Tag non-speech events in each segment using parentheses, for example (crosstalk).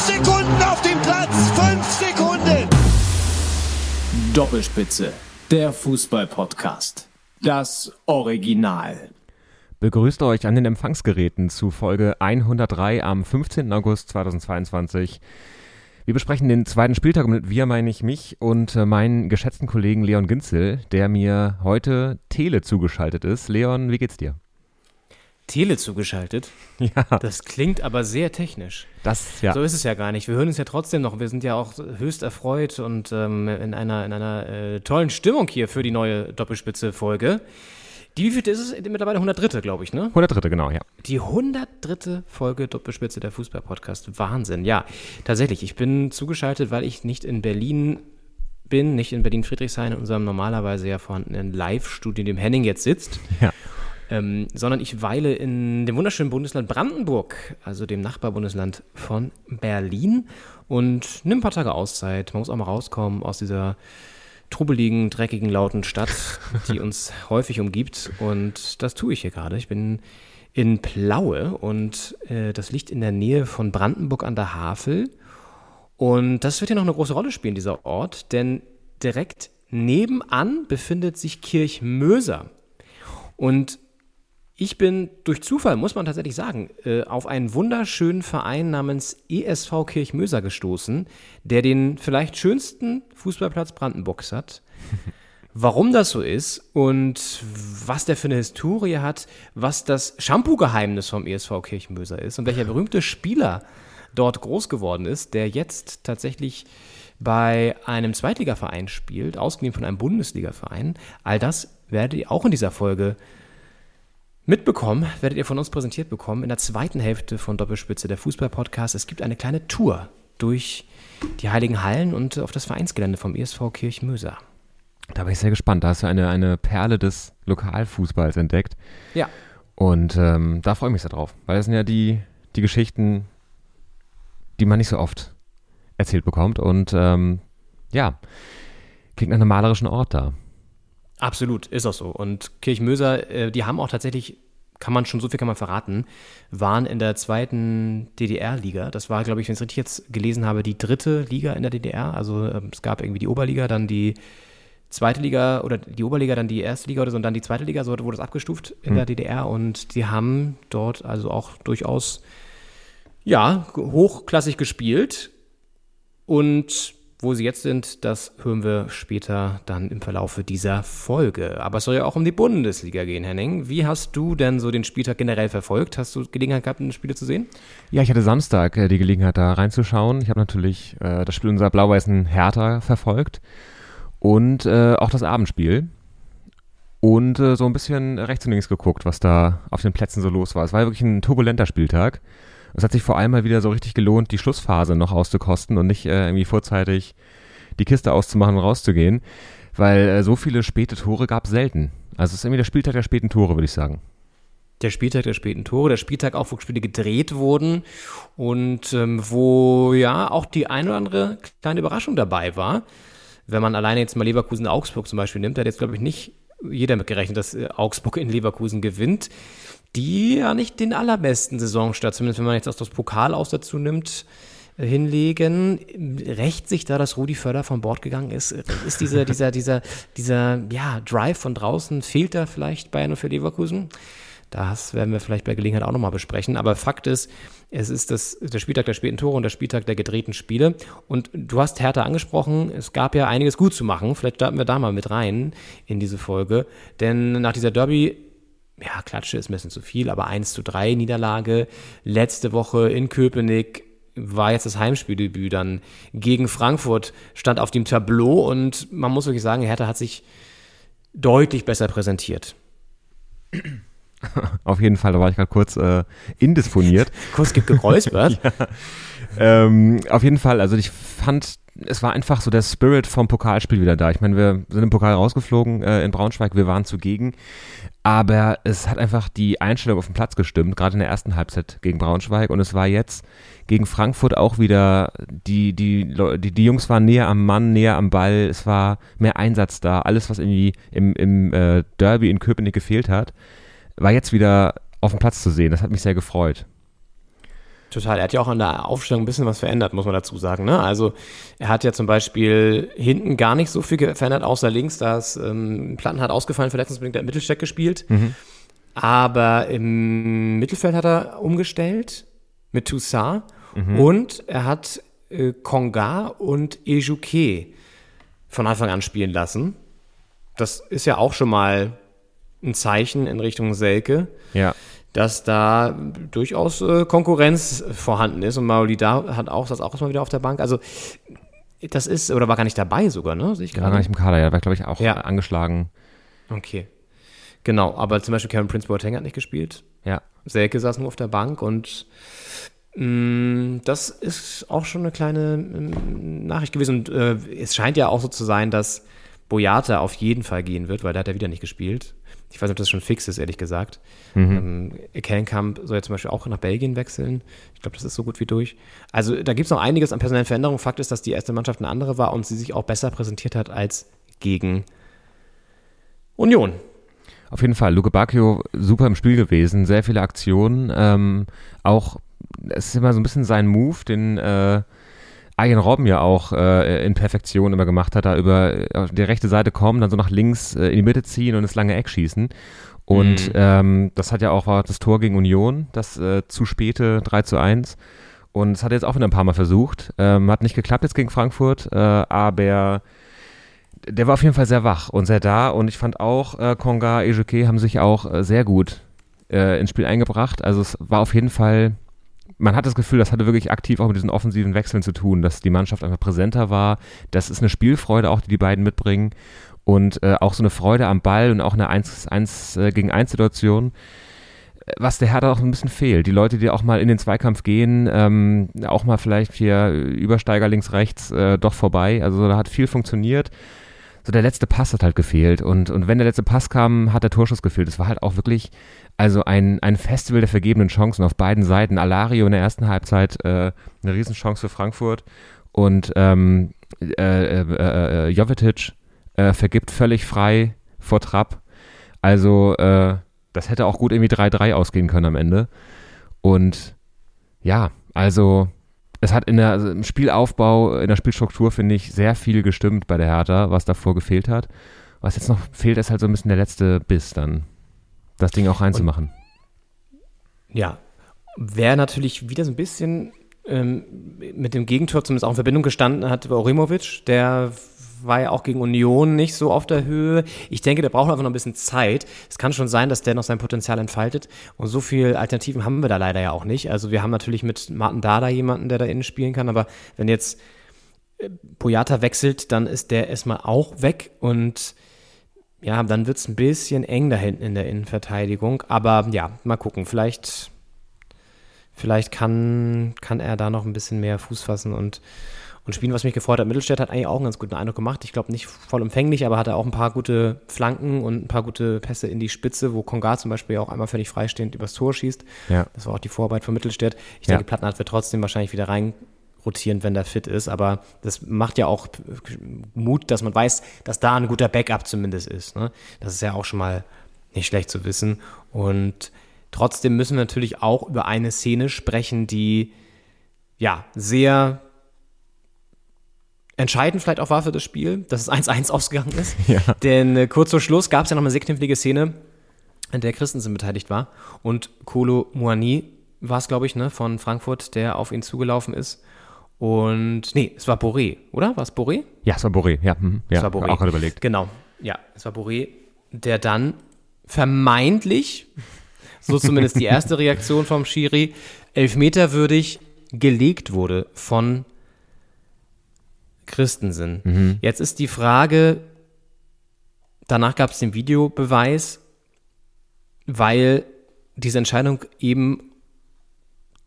Sekunden auf dem Platz! Fünf Sekunden! Doppelspitze, der Fußball-Podcast. Das Original. Begrüßt euch an den Empfangsgeräten zu Folge 103 am 15. August 2022. Wir besprechen den zweiten Spieltag und mit wir meine ich mich und äh, meinen geschätzten Kollegen Leon Ginzel, der mir heute Tele zugeschaltet ist. Leon, wie geht's dir? Tele zugeschaltet. (laughs) Ja, Das klingt aber sehr technisch. das, ja. So ist es ja gar nicht. Wir hören uns ja trotzdem noch. Wir sind ja auch höchst erfreut und ähm, in einer, in einer äh, tollen Stimmung hier für die neue Doppelspitze-Folge. Die wievielte ist es? Mittlerweile 103. glaube ich, ne? 103. genau, ja. Die 103. Folge Doppelspitze der Fußball-Podcast. Wahnsinn. Ja, tatsächlich. Ich bin zugeschaltet, weil ich nicht in Berlin bin, nicht in Berlin-Friedrichshain, in unserem normalerweise ja vorhandenen Live-Studio, in dem Henning jetzt sitzt. Ja. Ähm, sondern ich weile in dem wunderschönen Bundesland Brandenburg, also dem Nachbarbundesland von Berlin und nimm ein paar Tage Auszeit. Man muss auch mal rauskommen aus dieser trubeligen, dreckigen, lauten Stadt, (laughs) die uns häufig umgibt. Und das tue ich hier gerade. Ich bin in Plaue und äh, das liegt in der Nähe von Brandenburg an der Havel. Und das wird hier noch eine große Rolle spielen, dieser Ort, denn direkt nebenan befindet sich Kirchmöser. Und ich bin durch Zufall, muss man tatsächlich sagen, äh, auf einen wunderschönen Verein namens ESV Kirchmöser gestoßen, der den vielleicht schönsten Fußballplatz Brandenburgs hat. (laughs) Warum das so ist und was der für eine Historie hat, was das Shampoo-Geheimnis vom ESV Kirchmöser ist und welcher berühmte Spieler dort groß geworden ist, der jetzt tatsächlich bei einem Zweitligaverein spielt, ausgeliehen von einem Bundesligaverein. All das werdet ihr auch in dieser Folge mitbekommen, werdet ihr von uns präsentiert bekommen in der zweiten Hälfte von Doppelspitze der Fußball-Podcast. Es gibt eine kleine Tour durch die Heiligen Hallen und auf das Vereinsgelände vom ESV Kirchmöser. Da bin ich sehr gespannt. Da hast du eine, eine Perle des Lokalfußballs entdeckt. Ja, Und ähm, da freue ich mich sehr drauf, weil das sind ja die, die Geschichten, die man nicht so oft erzählt bekommt. Und ähm, ja, klingt nach einem malerischen Ort da. Absolut, ist auch so. Und Kirchmöser, äh, die haben auch tatsächlich, kann man schon, so viel kann man verraten, waren in der zweiten DDR-Liga. Das war, glaube ich, wenn ich es richtig jetzt gelesen habe, die dritte Liga in der DDR. Also ähm, es gab irgendwie die Oberliga, dann die zweite Liga oder die Oberliga, dann die erste Liga oder so und dann die zweite Liga, so wurde das abgestuft in der DDR und die haben dort also auch durchaus ja, hochklassig gespielt und wo sie jetzt sind, das hören wir später dann im Verlaufe dieser Folge. Aber es soll ja auch um die Bundesliga gehen, Henning. Wie hast du denn so den Spieltag generell verfolgt? Hast du Gelegenheit gehabt, eine Spiele zu sehen? Ja, ich hatte Samstag äh, die Gelegenheit, da reinzuschauen. Ich habe natürlich äh, das Spiel unserer blau-weißen Hertha verfolgt und äh, auch das Abendspiel. Und äh, so ein bisschen rechts und links geguckt, was da auf den Plätzen so los war. Es war wirklich ein turbulenter Spieltag. Es hat sich vor allem mal wieder so richtig gelohnt, die Schlussphase noch auszukosten und nicht äh, irgendwie vorzeitig die Kiste auszumachen und rauszugehen, weil äh, so viele späte Tore gab es selten. Also es ist irgendwie der Spieltag der späten Tore, würde ich sagen. Der Spieltag der späten Tore, der Spieltag auch, wo Spiele gedreht wurden und ähm, wo ja auch die eine oder andere kleine Überraschung dabei war. Wenn man alleine jetzt mal Leverkusen-Augsburg zum Beispiel nimmt, da hat jetzt, glaube ich, nicht jeder mitgerechnet, dass äh, Augsburg in Leverkusen gewinnt, die ja nicht den allerbesten Saisonstart, zumindest wenn man jetzt auch das Pokal aus dazu nimmt, äh, hinlegen. Rächt sich da, dass Rudi Völler von Bord gegangen ist? Ist dieser, dieser, (laughs) dieser, dieser, ja, Drive von draußen, fehlt da vielleicht Bayern für Leverkusen? Das werden wir vielleicht bei Gelegenheit auch nochmal besprechen. Aber Fakt ist, es ist das, der Spieltag der späten Tore und der Spieltag der gedrehten Spiele. Und du hast Hertha angesprochen, es gab ja einiges gut zu machen. Vielleicht starten wir da mal mit rein in diese Folge. Denn nach dieser Derby, ja, Klatsche ist ein bisschen zu viel, aber 1 zu 3 Niederlage letzte Woche in Köpenick war jetzt das Heimspieldebüt dann gegen Frankfurt, stand auf dem Tableau und man muss wirklich sagen, Hertha hat sich deutlich besser präsentiert. (laughs) Auf jeden Fall, da war ich gerade kurz äh, indisponiert. (laughs) Kurz gibt geräuspert. (laughs) ähm, auf jeden Fall, also ich fand, es war einfach so der Spirit vom Pokalspiel wieder da. Ich meine, wir sind im Pokal rausgeflogen äh, in Braunschweig, wir waren zugegen. Aber es hat einfach die Einstellung auf dem Platz gestimmt, gerade in der ersten Halbzeit gegen Braunschweig. Und es war jetzt gegen Frankfurt auch wieder, die, die, die, die Jungs waren näher am Mann, näher am Ball. Es war mehr Einsatz da. Alles, was irgendwie im, im äh, Derby in Köpenick gefehlt hat, war jetzt wieder auf dem Platz zu sehen. Das hat mich sehr gefreut. Total. Er hat ja auch an der Aufstellung ein bisschen was verändert, muss man dazu sagen. Ne? Also er hat ja zum Beispiel hinten gar nicht so viel verändert, außer links. Da ist ähm, Platten hat ausgefallen, verletzungsbedingt der Mittelsteck gespielt. Aber im Mittelfeld hat er umgestellt mit Toussaint und er hat äh, Konga und Ejuke von Anfang an spielen lassen. Das ist ja auch schon mal ein Zeichen in Richtung Selke Ja. dass da durchaus äh, Konkurrenz vorhanden ist und Maolida hat auch das auch erstmal wieder auf der Bank. Also das ist, oder war gar nicht dabei sogar, ne? Sehe ich Der war gar nicht im Kader, ja. War, glaube ich, auch Ja. angeschlagen. Okay. Genau, aber zum Beispiel Kevin Prince Boateng hat nicht gespielt. Ja. Selke saß nur auf der Bank und mh, das ist auch schon eine kleine ähm, Nachricht gewesen. Und äh, es scheint ja auch so zu sein, dass Boyata auf jeden Fall gehen wird, weil der hat ja wieder nicht gespielt. Ich weiß nicht, ob das schon fix ist, ehrlich gesagt. Ähm, Kellenkamp soll ja zum Beispiel auch nach Belgien wechseln. Ich glaube, das ist so gut wie durch. Also da gibt es noch einiges an personellen Veränderungen. Fakt ist, dass die erste Mannschaft eine andere war und sie sich auch besser präsentiert hat als gegen Union. Auf jeden Fall. Luke Bacchio super im Spiel gewesen, sehr viele Aktionen. Ähm, auch, es ist immer so ein bisschen sein Move, den äh, Arjen Robben ja auch äh, in Perfektion immer gemacht hat, da über äh, die rechte Seite kommen, dann so nach links äh, in die Mitte ziehen und das lange Eck schießen. Und ähm, das hat ja auch war das Tor gegen Union, das äh, zu späte 3 zu 1. Und es hat er jetzt auch wieder ein paar Mal versucht. Ähm, hat nicht geklappt jetzt gegen Frankfurt, äh, aber der war auf jeden Fall sehr wach und sehr da und ich fand auch, äh, Konga, Ejuke haben sich auch äh, sehr gut ins Spiel eingebracht. Also es war auf jeden Fall, man hat das Gefühl, das hatte wirklich aktiv auch mit diesen offensiven Wechseln zu tun, dass die Mannschaft einfach präsenter war. Das ist eine Spielfreude auch, die die beiden mitbringen und äh, auch so eine Freude am Ball und auch eine 1, 1 äh, gegen 1 Situation äh, was der Hertha auch ein bisschen fehlt. Die Leute, die auch mal in den Zweikampf gehen, ähm, auch mal vielleicht hier Übersteiger links, rechts äh, doch vorbei. Also da hat viel funktioniert. So der letzte Pass hat halt gefehlt. Und, und wenn der letzte Pass kam, hat der Torschuss gefehlt. Es war halt auch wirklich also ein, ein Festival der vergebenen Chancen auf beiden Seiten. Alario in der ersten Halbzeit äh, eine Riesenchance für Frankfurt und ähm, äh, äh, äh, Jovetic äh, vergibt völlig frei vor Trapp. Also äh, das hätte auch gut irgendwie 3-3 ausgehen können am Ende. Und ja, also es hat in der, also im Spielaufbau, in der Spielstruktur, finde ich, sehr viel gestimmt bei der Hertha, was davor gefehlt hat. Was jetzt noch fehlt, ist halt so ein bisschen der letzte Biss dann, das Ding auch reinzumachen. Ja, wer natürlich wieder so ein bisschen ähm, mit dem Gegentor zumindest auch in Verbindung gestanden hat, war Orimovic. Der war ja auch gegen Union nicht so auf der Höhe. Ich denke, der braucht einfach noch ein bisschen Zeit. Es kann schon sein, dass der noch sein Potenzial entfaltet. Und so viele Alternativen haben wir da leider ja auch nicht. Also wir haben natürlich mit Martin Dada jemanden, der da innen spielen kann. Aber wenn jetzt äh, Boyata wechselt, dann ist der erstmal auch weg. Und ja, dann wird es ein bisschen eng da hinten in der Innenverteidigung. Aber ja, mal gucken. Vielleicht, vielleicht kann, kann er da noch ein bisschen mehr Fuß fassen und, und spielen, was mich gefreut hat. Mittelstädt hat eigentlich auch einen ganz guten Eindruck gemacht. Ich glaube nicht vollumfänglich, aber hatte auch ein paar gute Flanken und ein paar gute Pässe in die Spitze, wo Konga zum Beispiel auch einmal völlig freistehend übers Tor schießt. Ja. Das war auch die Vorarbeit von Mittelstädt. Ich Ja. denke, Plattenhardt wird trotzdem wahrscheinlich wieder rein rotieren, wenn der fit ist. Aber das macht ja auch Mut, dass man weiß, dass da ein guter Backup zumindest ist. Ne? Das ist ja auch schon mal nicht schlecht zu wissen. Und trotzdem müssen wir natürlich auch über eine Szene sprechen, die ja sehr entscheidend vielleicht auch war für das Spiel, dass es 1-1 ausgegangen ist. Ja. Denn äh, kurz vor Schluss gab es ja noch eine sehr knifflige Szene, in der Christensen beteiligt war. Und Kolo Muani war es, glaube ich, ne, von Frankfurt, der auf ihn zugelaufen ist. Und, nee, es war Boré, oder? War es Boré? Ja, es war Boré, ja. Mhm. ja Es war Boré. Auch gerade überlegt. Genau, ja, es war Boré, der dann vermeintlich, so zumindest die erste Reaktion vom Schiri, elfmeterwürdig gelegt wurde von Christensen. Jetzt ist die Frage, danach gab es den Videobeweis, weil diese Entscheidung eben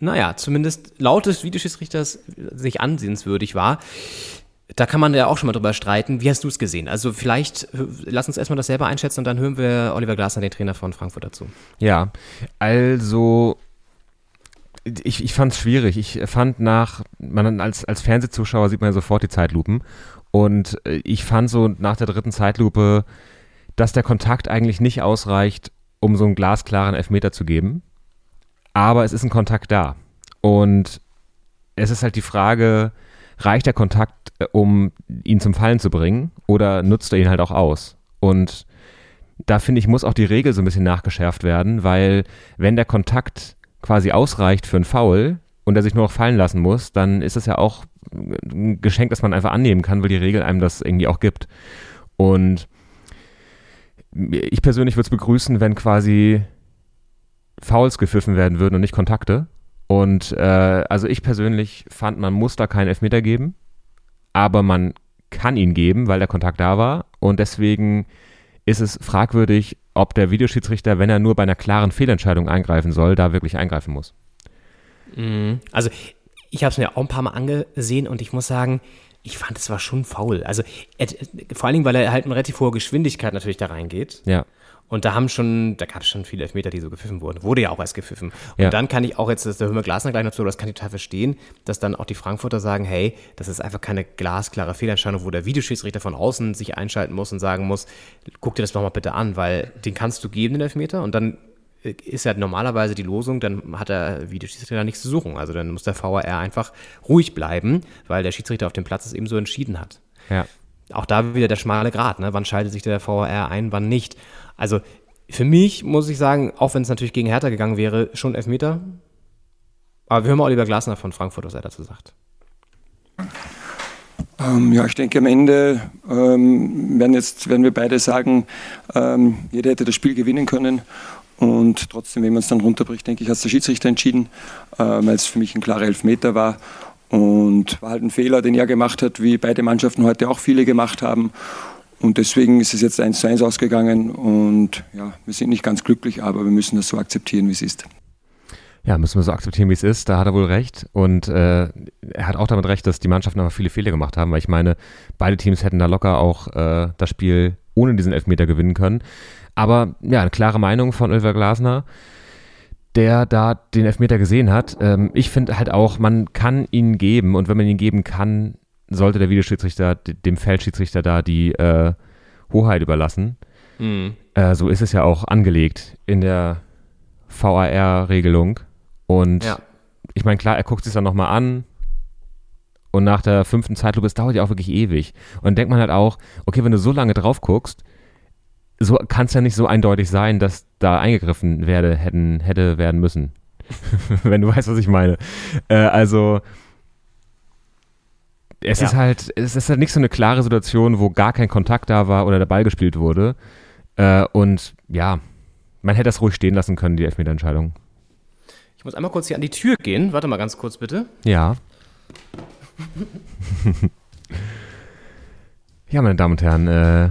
naja, zumindest laut des Videoschiedsrichters sich ansehenswürdig war. Da kann man ja auch schon mal drüber streiten. Wie hast du es gesehen? Also vielleicht, äh, lass uns erstmal das selber einschätzen und dann hören wir Oliver Glasner, den Trainer von Frankfurt, dazu. Ja, also ich, ich fand es schwierig. Ich fand nach, man als, als Fernsehzuschauer sieht man ja sofort die Zeitlupen. Und äh, ich fand so nach der dritten Zeitlupe, dass der Kontakt eigentlich nicht ausreicht, um so einen glasklaren Elfmeter zu geben. Aber es ist ein Kontakt da. Und es ist halt die Frage, reicht der Kontakt, äh, um ihn zum Fallen zu bringen, oder nutzt er ihn halt auch aus? Und da finde ich, muss auch die Regel so ein bisschen nachgeschärft werden, weil wenn der Kontakt quasi ausreicht für einen Foul und er sich nur noch fallen lassen muss, dann ist es ja auch ein Geschenk, das man einfach annehmen kann, weil die Regel einem das irgendwie auch gibt. Und ich persönlich würde es begrüßen, wenn quasi Fouls gepfiffen werden würden und nicht Kontakte. Und äh, also ich persönlich fand, man muss da keinen Elfmeter geben, aber man kann ihn geben, weil der Kontakt da war. Und deswegen ist es fragwürdig, ob der Videoschiedsrichter, wenn er nur bei einer klaren Fehlentscheidung eingreifen soll, da wirklich eingreifen muss. Mhm. Also ich habe es mir auch ein paar Mal angesehen und ich muss sagen, ich fand es war schon faul. Also vor allen Dingen, weil er halt mit relativ hoher Geschwindigkeit natürlich da reingeht. Ja. Und da haben schon, da gab es schon viele Elfmeter, die so gepfiffen wurden. Wurde ja auch erst gepfiffen. Und Ja. dann kann ich auch jetzt, da hören wir Glasner gleich noch zu, das kann ich total verstehen, dass dann auch die Frankfurter sagen, hey, das ist einfach keine glasklare Fehlentscheidung, wo der Videoschiedsrichter von außen sich einschalten muss und sagen muss, guck dir das doch mal bitte an, weil den kannst du geben, den Elfmeter, und dann äh, ist ja normalerweise die Losung, dann hat der Videoschiedsrichter da nichts zu suchen. Also dann muss der VAR einfach ruhig bleiben, weil der Schiedsrichter auf dem Platz es eben so entschieden hat Ja. auch da wieder der schmale Grat, ne? Wann schaltet sich der VAR ein, wann nicht? Also für mich muss ich sagen, auch wenn es natürlich gegen Hertha gegangen wäre, schon Elfmeter. Aber wir hören mal Oliver Glasner von Frankfurt, was er dazu sagt. Ähm, ja, ich denke, am Ende ähm, werden, jetzt, werden wir beide sagen, ähm, jeder hätte das Spiel gewinnen können. Und trotzdem, wenn man es dann runterbricht, denke ich, hat es der Schiedsrichter entschieden, ähm, weil es für mich ein klarer Elfmeter war. Und war halt ein Fehler, den er gemacht hat, wie beide Mannschaften heute auch viele gemacht haben. Und deswegen ist es jetzt 1 zu 1 ausgegangen. Und ja, wir sind nicht ganz glücklich, aber wir müssen das so akzeptieren, wie es ist. Ja, müssen wir so akzeptieren, wie es ist. Da hat er wohl recht. Und äh, er hat auch damit recht, dass die Mannschaften aber viele Fehler gemacht haben, weil ich meine, beide Teams hätten da locker auch äh, das Spiel ohne diesen Elfmeter gewinnen können. Aber ja, eine klare Meinung von Oliver Glasner, der da den Elfmeter gesehen hat. Ähm, ich finde halt auch, man kann ihn geben und wenn man ihn geben kann, sollte der Videoschiedsrichter dem Feldschiedsrichter da die äh, Hoheit überlassen. Äh, so ist es ja auch angelegt in der VAR-Regelung. Und Ja. ich meine, klar, er guckt sich dann nochmal an. Und nach der fünften Zeitlupe, es dauert ja auch wirklich ewig. Und dann denkt man halt auch, okay, wenn du so lange drauf guckst, so kann es ja nicht so eindeutig sein, dass da eingegriffen werde, hätten, hätte werden müssen. (laughs) wenn du weißt, was ich meine. Äh, also, es Ja. ist halt, es ist halt nicht so eine klare Situation, wo gar kein Kontakt da war oder der Ball gespielt wurde. Äh, und ja, man hätte das ruhig stehen lassen können, die Elfmeterentscheidung. Ich muss einmal kurz hier an die Tür gehen. Warte mal ganz kurz bitte. Ja. (laughs) ja, meine Damen und Herren, äh,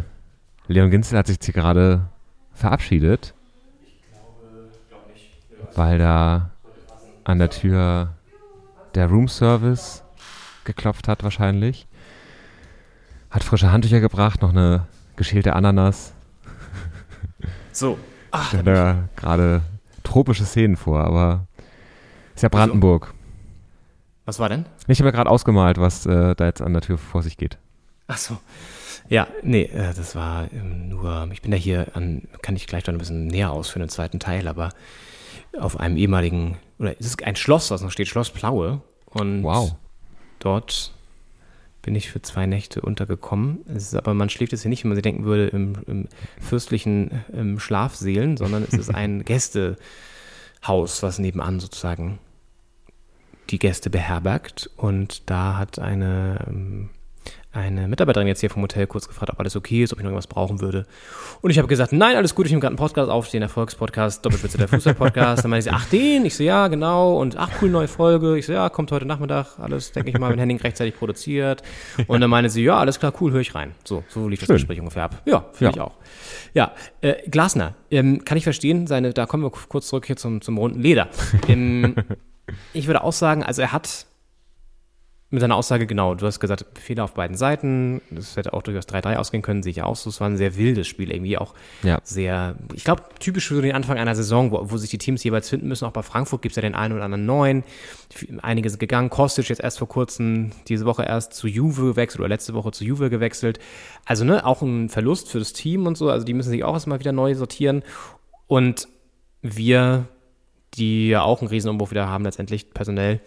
Leon Ginzel hat sich hier gerade verabschiedet. Weil da an der Tür der Roomservice geklopft hat wahrscheinlich. Hat frische Handtücher gebracht, noch eine geschälte Ananas. So. (laughs) Ich stelle da gerade tropische Szenen vor, aber ist ja Brandenburg. Was war denn? Ich habe ja gerade ausgemalt, was äh, da jetzt an der Tür vor sich geht. Ach so. Ja, nee, äh, das war ähm, nur, ich bin da hier an, kann ich gleich noch ein bisschen näher ausführen im zweiten Teil, aber auf einem ehemaligen, oder es ist ein Schloss, was noch steht, Schloss Plaue. Und Wow. Dort bin ich für zwei Nächte untergekommen. Es ist aber, man schläft jetzt hier nicht, wie man sich denken würde, im, im fürstlichen ähm, Schlafseelen, sondern es ist ein (laughs) Gästehaus, was nebenan sozusagen die Gäste beherbergt. Und da hat eine, ähm, eine Mitarbeiterin jetzt hier vom Hotel kurz gefragt, ob alles okay ist, ob ich noch irgendwas brauchen würde. Und ich habe gesagt, nein, alles gut, ich nehme gerade einen Podcast auf, den Erfolgspodcast, Doppelspitze der Fußball-Podcast. Dann meinte sie, ach den? Ich so, ja, genau. Und ach, cool, neue Folge. Ich so, ja, kommt heute Nachmittag, alles, denke ich mal, wenn Henning rechtzeitig produziert. Und dann meinte sie, ja, alles klar, cool, höre ich rein. So, so lief das Schön. Gespräch ungefähr ab. Ja, finde Ja. ich auch. Ja, äh, Glasner, ähm, kann ich verstehen, seine, da kommen wir kurz zurück hier zum, zum runden Leder. Ähm, (laughs) Ich würde auch sagen, also er hat mit seiner Aussage, genau, du hast gesagt, Fehler auf beiden Seiten. Das hätte auch durchaus 3-3 ausgehen können, sehe ich auch so. Es war ein sehr wildes Spiel, irgendwie auch Ja. sehr, ich glaube, typisch für den Anfang einer Saison, wo, wo sich die Teams jeweils finden müssen. Auch bei Frankfurt gibt es ja den einen oder anderen neuen. Einige sind gegangen. Kostic jetzt erst vor kurzem, diese Woche erst zu Juve gewechselt oder letzte Woche zu Juve gewechselt. Also, ne, auch ein Verlust für das Team und so. Also, die müssen sich auch erstmal wieder neu sortieren. Und wir, die ja auch einen Riesenumbruch wieder haben, letztendlich personell,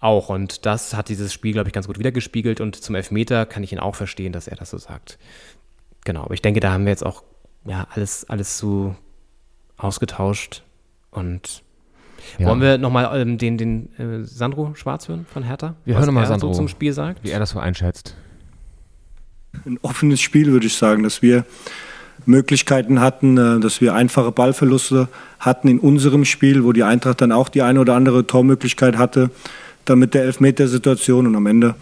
auch. Und das hat dieses Spiel, glaube ich, ganz gut wiedergespiegelt. Und zum Elfmeter kann ich ihn auch verstehen, dass er das so sagt. Genau, aber ich denke, da haben wir jetzt auch ja, alles, alles so ausgetauscht. Und Ja. wollen wir nochmal ähm, den, den äh, Sandro Schwarz hören von Hertha? Wir Was hören noch mal er Sandro. so zum Spiel sagt? Wie er das so einschätzt. ein offenes Spiel, würde ich sagen, dass wir Möglichkeiten hatten, äh, dass wir einfache Ballverluste hatten in unserem Spiel, wo die Eintracht dann auch die eine oder andere Tormöglichkeit hatte, dann mit der Elfmetersituation und am Ende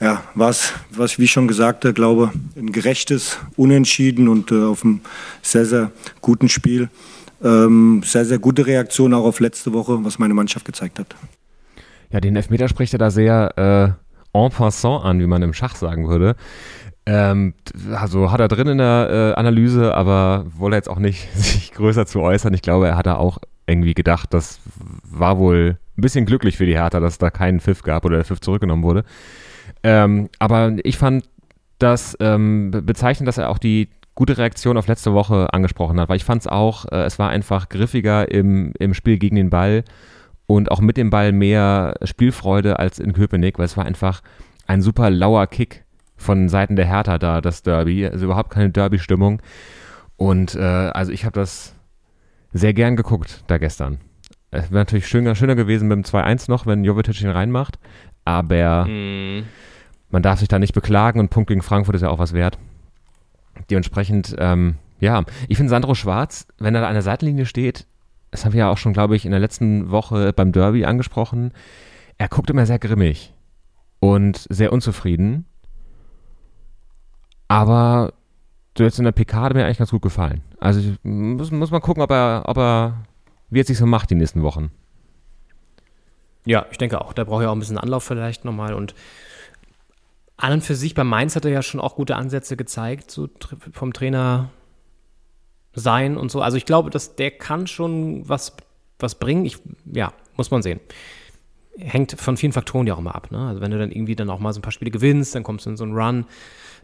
ja, war es, was wie ich schon gesagt glaube, ein gerechtes Unentschieden und äh, auf einem sehr, sehr guten Spiel. Ähm, sehr, sehr gute Reaktion auch auf letzte Woche, was meine Mannschaft gezeigt hat. Ja, den Elfmeter spricht er da sehr äh, en passant an, wie man im Schach sagen würde. Ähm, also hat er drin in der äh, Analyse, aber wollte jetzt auch nicht (laughs) sich größer zu äußern. Ich glaube, er hat da auch irgendwie gedacht, das war wohl ein bisschen glücklich für die Hertha, dass da keinen Pfiff gab oder der Pfiff zurückgenommen wurde. Ähm, aber ich fand das ähm, be- bezeichnend, dass er auch die gute Reaktion auf letzte Woche angesprochen hat, weil ich fand es auch, äh, es war einfach griffiger im, im Spiel gegen den Ball und auch mit dem Ball mehr Spielfreude als in Köpenick, weil es war einfach ein super lauer Kick von Seiten der Hertha da, das Derby, also überhaupt keine Derby-Stimmung. Und äh, also ich habe das sehr gern geguckt da gestern. Es wäre natürlich schöner, schöner gewesen mit dem 2-1 noch, wenn Jovetic ihn reinmacht, aber Mm, man darf sich da nicht beklagen und Punkt gegen Frankfurt ist ja auch was wert. Dementsprechend, ähm, ja, ich finde Sandro Schwarz, wenn er da an der Seitenlinie steht, das haben wir ja auch schon, glaube ich, in der letzten Woche beim Derby angesprochen, er guckt immer sehr grimmig und sehr unzufrieden. Aber so jetzt in der PK hat mir eigentlich ganz gut gefallen. Also ich muss, muss mal gucken, ob er, ob er, wie er sich so macht die nächsten Wochen. Ja, ich denke auch. Da braucht er auch ein bisschen Anlauf vielleicht nochmal. Und an und für sich, bei Mainz hat er ja schon auch gute Ansätze gezeigt, so vom Trainer sein und so. Also ich glaube, dass der kann schon was, was bringen. Ich, ja, muss man sehen. Hängt von vielen Faktoren ja auch immer ab. Ne? Also wenn du dann irgendwie dann auch mal so ein paar Spiele gewinnst, dann kommst du in so einen Run.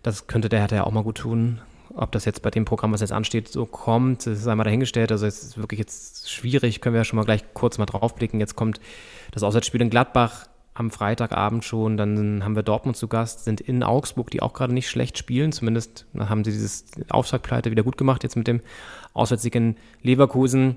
Das könnte der Hertha ja auch mal gut tun. Ob das jetzt bei dem Programm, was jetzt ansteht, so kommt, das ist einmal dahingestellt. Also es ist wirklich jetzt schwierig, können wir ja schon mal gleich kurz mal draufblicken. Jetzt kommt das Auswärtsspiel in Gladbach am Freitagabend schon. Dann haben wir Dortmund zu Gast, sind in Augsburg, die auch gerade nicht schlecht spielen. Zumindest haben sie dieses Auftaktpleite wieder gut gemacht, jetzt mit dem Auswärtssieg in Leverkusen.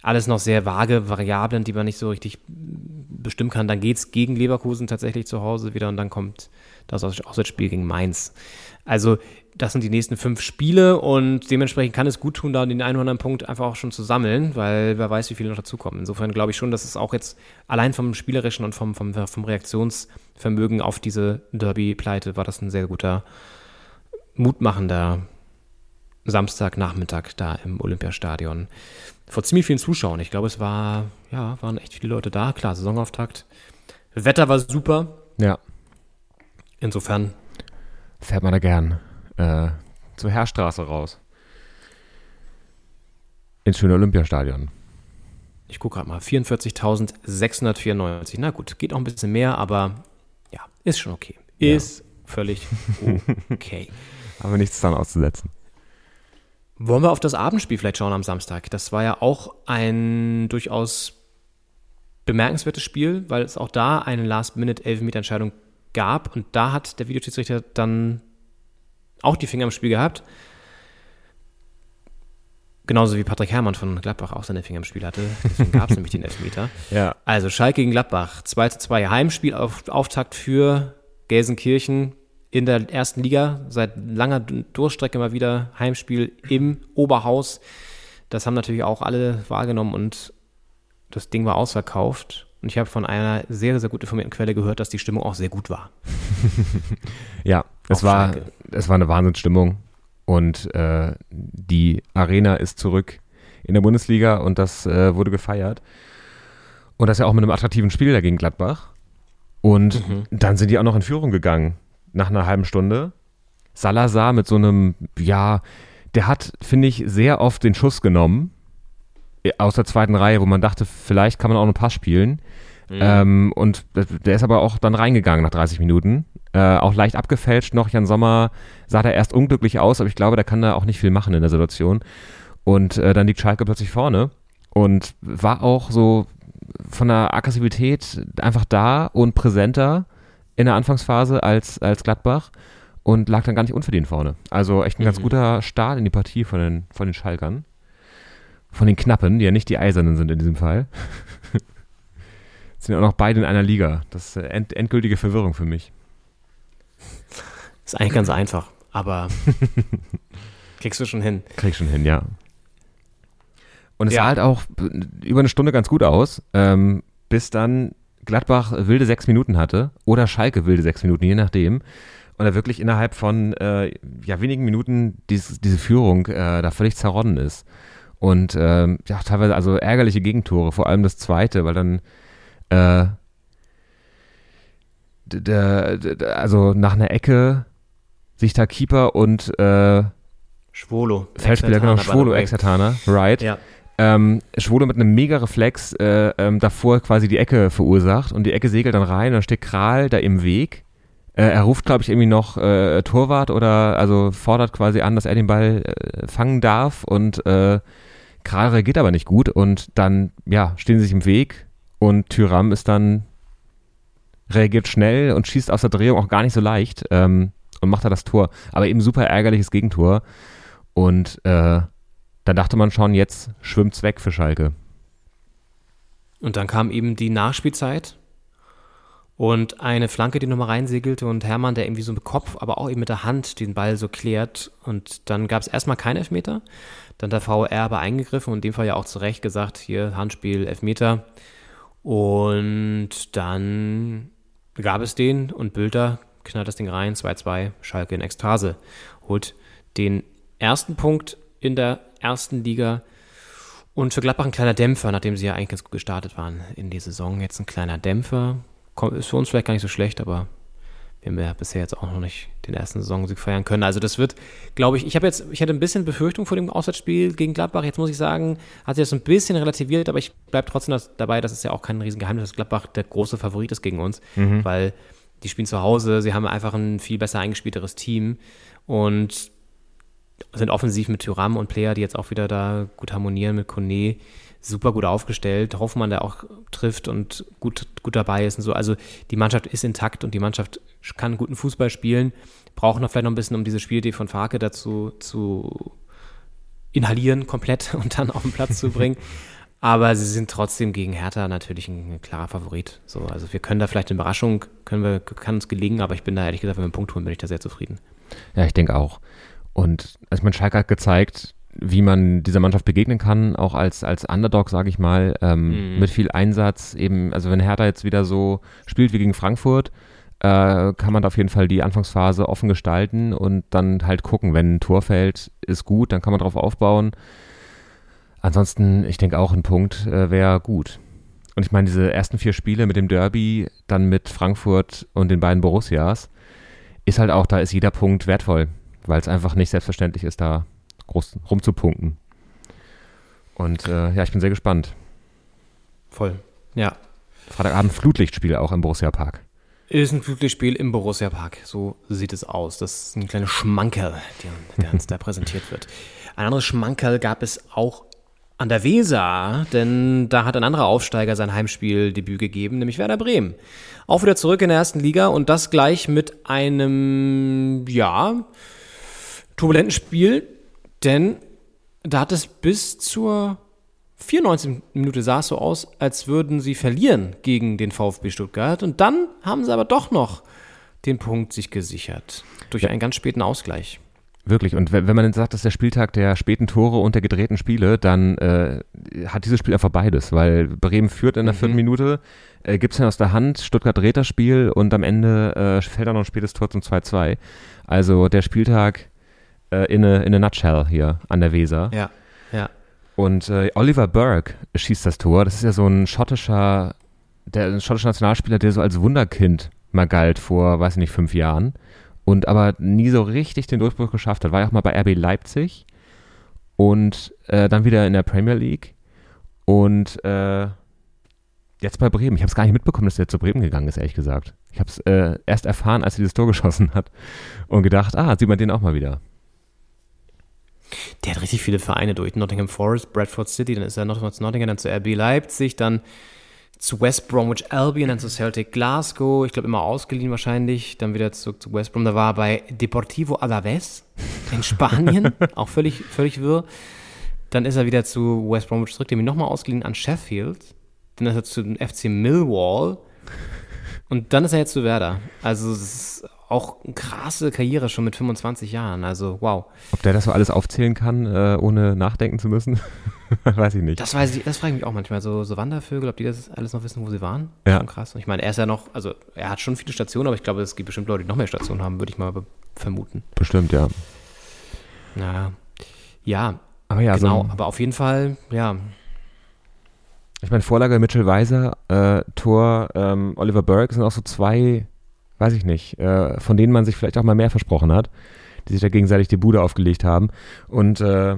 Alles noch sehr vage Variablen, die man nicht so richtig bestimmen kann. Dann geht es gegen Leverkusen tatsächlich zu Hause wieder und dann kommt das Auswärtsspiel gegen Mainz. Also das sind die nächsten fünf Spiele und dementsprechend kann es gut tun, da den einen oder anderen Punkt einfach auch schon zu sammeln, weil wer weiß, wie viele noch dazukommen. Insofern glaube ich schon, dass es auch jetzt allein vom Spielerischen und vom, vom, vom Reaktionsvermögen auf diese Derby-Pleite war das ein sehr guter, mutmachender Samstagnachmittag da im Olympiastadion. Vor ziemlich vielen Zuschauern. Ich glaube, es war, ja, waren echt viele Leute da. Klar, Saisonauftakt. Wetter war super. Ja. Insofern fährt man da gern äh, zur Herrstraße raus. Ins schöne Olympiastadion. Ich gucke gerade mal, 44.694. Na gut, geht auch ein bisschen mehr, aber ja, ist schon okay. Ist ja. völlig okay. (laughs) Aber nichts dran auszusetzen. Wollen wir auf das Abendspiel vielleicht schauen am Samstag? Das war ja auch ein durchaus bemerkenswertes Spiel, weil es auch da eine Last-Minute-Elfmeter-Entscheidung gab und da hat der Videoschiedsrichter dann auch die Finger im Spiel gehabt. Genauso wie Patrick Herrmann von Gladbach auch seine Finger im Spiel hatte. Deswegen gab es (laughs) nämlich den Elfmeter. Ja. Also Schalke gegen Gladbach, 2 zu 2 Heimspiel auf, Auftakt für Gelsenkirchen in der ersten Liga. Seit langer Durchstrecke mal wieder Heimspiel im Oberhaus. Das haben natürlich auch alle wahrgenommen und das Ding war ausverkauft. Und ich habe von einer sehr, sehr gut informierten Quelle gehört, dass die Stimmung auch sehr gut war. (laughs) ja, es war, es war eine Wahnsinnsstimmung. Und äh, die Arena ist zurück in der Bundesliga und das äh, wurde gefeiert. Und das ja auch mit einem attraktiven Spiel da gegen Gladbach. Und Mhm. dann sind die auch noch in Führung gegangen. Nach einer halben Stunde. Salazar mit so einem, ja, der hat, finde ich, sehr oft den Schuss genommen. Aus der zweiten Reihe, wo man dachte, vielleicht kann man auch einen Pass spielen. Ähm, und der ist aber auch dann reingegangen nach 30 Minuten. Äh, auch leicht abgefälscht noch. Jan Sommer sah da erst unglücklich aus, aber ich glaube, der kann da auch nicht viel machen in der Situation. Und äh, dann liegt Schalke plötzlich vorne und war auch so von der Aggressivität einfach da und präsenter in der Anfangsphase als, als Gladbach und lag dann gar nicht unverdient vorne. Also echt ein ganz guter Start in die Partie von den, von den Schalkern. Von den Knappen, die ja nicht die Eisernen sind in diesem Fall. sind ja auch noch beide in einer Liga. Das ist end, endgültige Verwirrung für mich. Ist eigentlich ganz einfach, aber (laughs) kriegst du schon hin. Krieg schon hin, ja. Und es Ja. sah halt auch über eine Stunde ganz gut aus, ähm, bis dann Gladbach wilde sechs Minuten hatte oder Schalke wilde sechs Minuten, je nachdem. Und er wirklich innerhalb von äh, ja, wenigen Minuten dies, diese Führung äh, da völlig zerronnen ist. Und ähm, ja, teilweise also ärgerliche Gegentore, vor allem das zweite, weil dann äh, der, d- d- also nach einer Ecke sich da Keeper und äh, Schwolo. Feldspieler, genau, Schwolo. Exertaner, right. Ja. Ähm, Schwolo mit einem mega Reflex äh, ähm, davor quasi die Ecke verursacht und die Ecke segelt dann rein, dann steht Kral da im Weg. Äh, er ruft, glaube ich, irgendwie noch äh, Torwart oder also fordert quasi an, dass er den Ball äh, fangen darf und äh, Kral reagiert aber nicht gut und dann, ja, stehen sie sich im Weg und Tyram ist dann reagiert schnell und schießt aus der Drehung auch gar nicht so leicht ähm, und macht da das Tor. Aber eben super ärgerliches Gegentor. Und äh, dann dachte man schon, jetzt schwimmt's weg für Schalke. Und dann kam eben die Nachspielzeit und eine Flanke, die nochmal reinsegelte und Hermann, der irgendwie so mit Kopf, aber auch eben mit der Hand den Ball so klärt. Und dann gab es erstmal keinen Elfmeter. Dann der VR aber eingegriffen und in dem Fall ja auch zu Recht gesagt, hier Handspiel, Elfmeter. Und dann gab es den und Bülter knallt das Ding rein, 2-2, Schalke in Ekstase. Holt den ersten Punkt in der ersten Liga und für Gladbach ein kleiner Dämpfer, nachdem sie ja eigentlich ganz gut gestartet waren in die Saison. Jetzt ein kleiner Dämpfer. Ist für uns vielleicht gar nicht so schlecht, aber wir haben ja bisher jetzt auch noch nicht den ersten Saisonsieg feiern können. Also das wird, glaube ich, ich habe jetzt, ich hatte ein bisschen Befürchtung vor dem Auswärtsspiel gegen Gladbach. Jetzt muss ich sagen, hat sich das ein bisschen relativiert, aber ich bleibe trotzdem das, dabei, dass es ja auch kein Riesengeheimnis ist, dass Gladbach der große Favorit ist gegen uns, weil die spielen zu Hause, sie haben einfach ein viel besser eingespielteres Team und sind offensiv mit Tyram und Player, die jetzt auch wieder da gut harmonieren mit Kone, super gut aufgestellt. Hoffmann, der auch trifft und gut, gut dabei ist und so. Also die Mannschaft ist intakt und die Mannschaft kann guten Fußball spielen. Braucht noch vielleicht noch ein bisschen, um diese Spielidee von Farke dazu zu inhalieren komplett (laughs) und dann auf den Platz zu bringen. (laughs) Aber sie sind trotzdem gegen Hertha natürlich ein, klarer Favorit. So, also wir können da vielleicht eine Überraschung, können wir, kann uns gelingen, aber ich bin da ehrlich gesagt, wenn wir einen Punkt holen, bin ich da sehr zufrieden. Ja, ich denke auch. Und also ich meine, Schalke hat gezeigt, wie man dieser Mannschaft begegnen kann, auch als, als Underdog, sage ich mal, ähm, mit viel Einsatz. Eben, also wenn Hertha jetzt wieder so spielt wie gegen Frankfurt, äh, kann man da auf jeden Fall die Anfangsphase offen gestalten und dann halt gucken, wenn ein Tor fällt, ist gut, dann kann man drauf aufbauen. Ansonsten, ich denke auch, ein Punkt äh, wäre gut. Und ich meine, diese ersten vier Spiele mit dem Derby, dann mit Frankfurt und den beiden Borussias, ist halt auch, da ist jeder Punkt wertvoll, weil es einfach nicht selbstverständlich ist, da groß rumzupunkten. Und äh, ja, ich bin sehr gespannt. Voll. Ja. Freitagabend Flutlichtspiel auch im Borussia Park. Ist ein Flutlichtspiel im Borussia Park. So sieht es aus. Das ist ein kleiner Schmankerl, der, der uns da präsentiert wird. Ein anderes Schmankerl gab es auch an der Weser, denn da hat ein anderer Aufsteiger sein Heimspieldebüt gegeben, nämlich Werder Bremen. Auch wieder zurück in der ersten Liga und das gleich mit einem, ja, turbulenten Spiel, denn da hat es bis zur 94 Minute sah es so aus, als würden sie verlieren gegen den VfB Stuttgart. Und dann haben sie aber doch noch den Punkt sich gesichert. Durch einen ganz späten Ausgleich. Wirklich. Und wenn man jetzt sagt, das ist der Spieltag der späten Tore und der gedrehten Spiele, dann äh, hat dieses Spiel einfach beides, weil Bremen führt in der vierten Minute, äh, gibt es dann aus der Hand, Stuttgart dreht das Spiel und am Ende äh, fällt dann noch ein spätes Tor zum 2-2. Also der Spieltag äh, in a, in a nutshell hier an der Weser. Ja, ja. Und äh, Oliver Burke schießt das Tor. Das ist ja so ein schottischer, der ein schottischer Nationalspieler, der so als Wunderkind mal galt vor, weiß ich nicht, fünf Jahren. Und aber nie so richtig den Durchbruch geschafft hat. War ja auch mal bei RB Leipzig und äh, dann wieder in der Premier League. Und äh, jetzt bei Bremen. Ich habe es gar nicht mitbekommen, dass der zu Bremen gegangen ist, ehrlich gesagt. Ich habe es äh, erst erfahren, als er dieses Tor geschossen hat und gedacht, ah, sieht man den auch mal wieder. Der hat richtig viele Vereine durch. Nottingham Forest, Bradford City, dann ist er noch zu Nottingham, dann zu RB Leipzig, dann zu West Bromwich Albion, dann zu Celtic Glasgow, ich glaube immer ausgeliehen wahrscheinlich, dann wieder zurück zu West Brom. Da war er bei Deportivo Alaves in Spanien, (laughs) auch völlig, völlig wirr. Dann ist er wieder zu West Bromwich zurück, dem ihn nochmal ausgeliehen an Sheffield. Dann ist er zu dem FC Millwall. Und dann ist er jetzt zu Werder. Also es ist auch eine krasse Karriere schon mit 25 Jahren. Also wow. Ob der das so alles aufzählen kann, äh, ohne nachdenken zu müssen, (laughs) weiß ich nicht. Das weiß ich, das frage ich mich auch manchmal. So, so Wandervögel, ob die das alles noch wissen, wo sie waren? Ja. Schon krass. Und ich meine, er ist ja noch, also er hat schon viele Stationen, aber ich glaube, es gibt bestimmt Leute, die noch mehr Stationen haben, würde ich mal vermuten. Bestimmt, ja. Naja. Ja, Aber ja, genau. so, aber auf jeden Fall, ja, ich meine, Vorlage Mitchell Weiser, äh, Tor ähm, Oliver Burke sind auch so zwei, weiß ich nicht, äh, von denen man sich vielleicht auch mal mehr versprochen hat, die sich da gegenseitig die Bude aufgelegt haben. Und äh,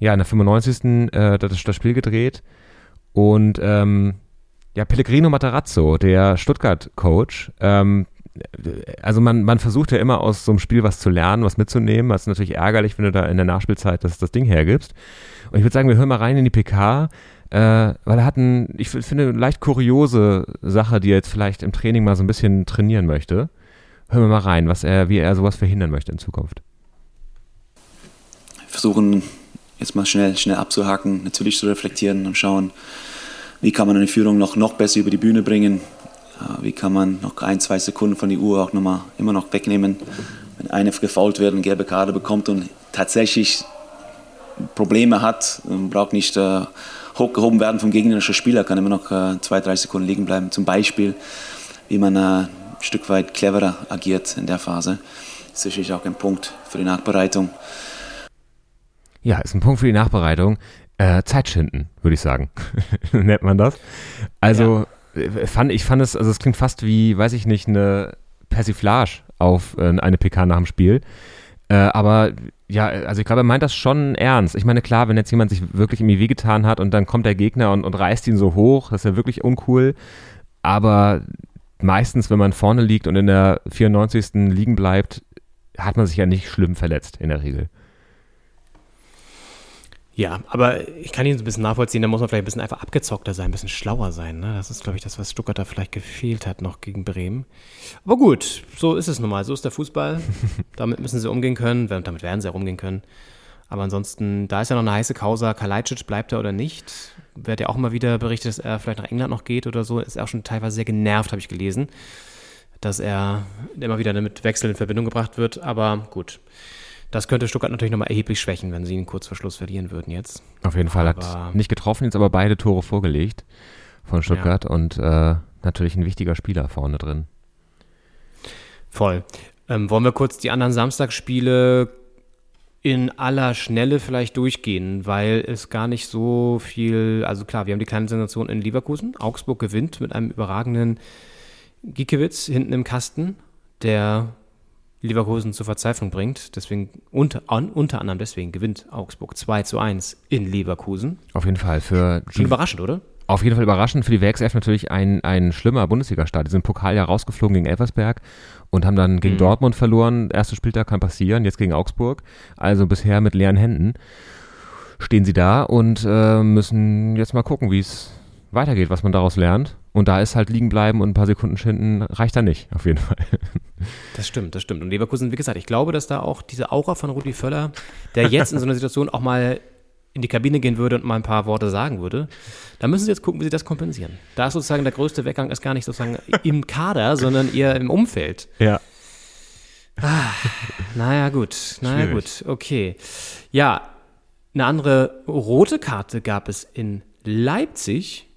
ja, in der 95. Äh, das, das Spiel gedreht und ähm, ja, Pellegrino Matarazzo, der Stuttgart-Coach, ähm, also man, man versucht ja immer aus so einem Spiel was zu lernen, was mitzunehmen. Das ist natürlich ärgerlich, wenn du da in der Nachspielzeit das, das Ding hergibst. Und ich würde sagen, wir hören mal rein in die PK, äh, weil er hat ein, ich finde, eine leicht kuriose Sache, die er jetzt vielleicht im Training mal so ein bisschen trainieren möchte. Hören wir mal rein, was er, wie er sowas verhindern möchte in Zukunft. versuchen jetzt mal schnell, schnell abzuhaken, natürlich zu reflektieren und schauen, wie kann man eine Führung noch, noch besser über die Bühne bringen, äh, wie kann man noch ein, zwei Sekunden von der Uhr auch nochmal immer noch wegnehmen, wenn einer gefault wird und gelbe Karte bekommt und tatsächlich Probleme hat, braucht nicht äh, hochgehoben werden vom gegnerischen Spieler, kann immer noch äh, zwei, drei Sekunden liegen bleiben. Zum Beispiel, wie man äh, ein Stück weit cleverer agiert in der Phase. Das ist sicherlich auch ein Punkt für die Nachbereitung. Ja, ist ein Punkt für die Nachbereitung. Äh, Zeitschinden, würde ich sagen. (laughs) Nennt man das. Also, äh, fand, ich fand es, also es klingt fast wie, weiß ich nicht, eine Persiflage auf eine PK nach dem Spiel. Äh, aber ja, also ich glaube, er meint das schon ernst. Ich meine, klar, wenn jetzt jemand sich wirklich irgendwie wehgetan hat und dann kommt der Gegner und, und reißt ihn so hoch, das ist ja wirklich uncool. Aber meistens, wenn man vorne liegt und in der 94. liegen bleibt, hat man sich ja nicht schlimm verletzt in der Regel. Ja, aber ich kann ihn so ein bisschen nachvollziehen, da muss man vielleicht ein bisschen einfach abgezockter sein, ein bisschen schlauer sein. Ne? Das ist, glaube ich, das, was Stuttgart da vielleicht gefehlt hat noch gegen Bremen. Aber gut, so ist es nun mal, so ist der Fußball. (laughs) damit müssen sie umgehen können, damit werden sie auch umgehen können. Aber ansonsten, da ist ja noch eine heiße Causa, Kalajdzic bleibt er oder nicht. Wird ja auch mal wieder berichtet, dass er vielleicht nach England noch geht oder so. Ist auch schon teilweise sehr genervt, habe ich gelesen, dass er immer wieder mit Wechsel in Verbindung gebracht wird. Aber gut, das könnte Stuttgart natürlich nochmal erheblich schwächen, wenn sie ihn kurz vor Schluss verlieren würden jetzt. Auf jeden Fall Aber- hat nicht getroffen, jetzt aber beide Tore vorgelegt von Stuttgart und äh, natürlich ein wichtiger Spieler vorne drin. Voll. Ähm, wollen wir kurz die anderen Samstagsspiele in aller Schnelle vielleicht durchgehen, weil es gar nicht so viel, also klar, wir haben die kleine Sensation in Leverkusen. Augsburg gewinnt mit einem überragenden Giekewitz hinten im Kasten, der Leverkusen zur Verzweiflung bringt. Deswegen, unter, unter anderem deswegen gewinnt Augsburg 2 zu 1 in Leverkusen. Auf jeden Fall für Schon überraschend, oder? auf jeden Fall überraschend für die Werkself natürlich ein, ein schlimmer Bundesliga-Start. Die sind im Pokal ja rausgeflogen gegen Elversberg und haben dann gegen Mhm. Dortmund verloren. Erster Spieltag kann passieren, jetzt gegen Augsburg. Also bisher mit leeren Händen stehen sie da und äh, müssen jetzt mal gucken, wie es weitergeht, was man daraus lernt. Und da ist halt liegen bleiben und ein paar Sekunden schinden reicht da nicht, auf jeden Fall. Das stimmt, das stimmt. Und Leverkusen, wie gesagt, ich glaube, dass da auch diese Aura von Rudi Völler, der jetzt in so einer Situation auch mal in die Kabine gehen würde und mal ein paar Worte sagen würde, da müssen sie jetzt gucken, wie sie das kompensieren. Da ist sozusagen der größte Weggang ist gar nicht sozusagen im Kader, sondern eher im Umfeld. Ja. Naja, gut, naja, Schwierig. gut, okay. Ja, eine andere rote Karte gab es in Leipzig.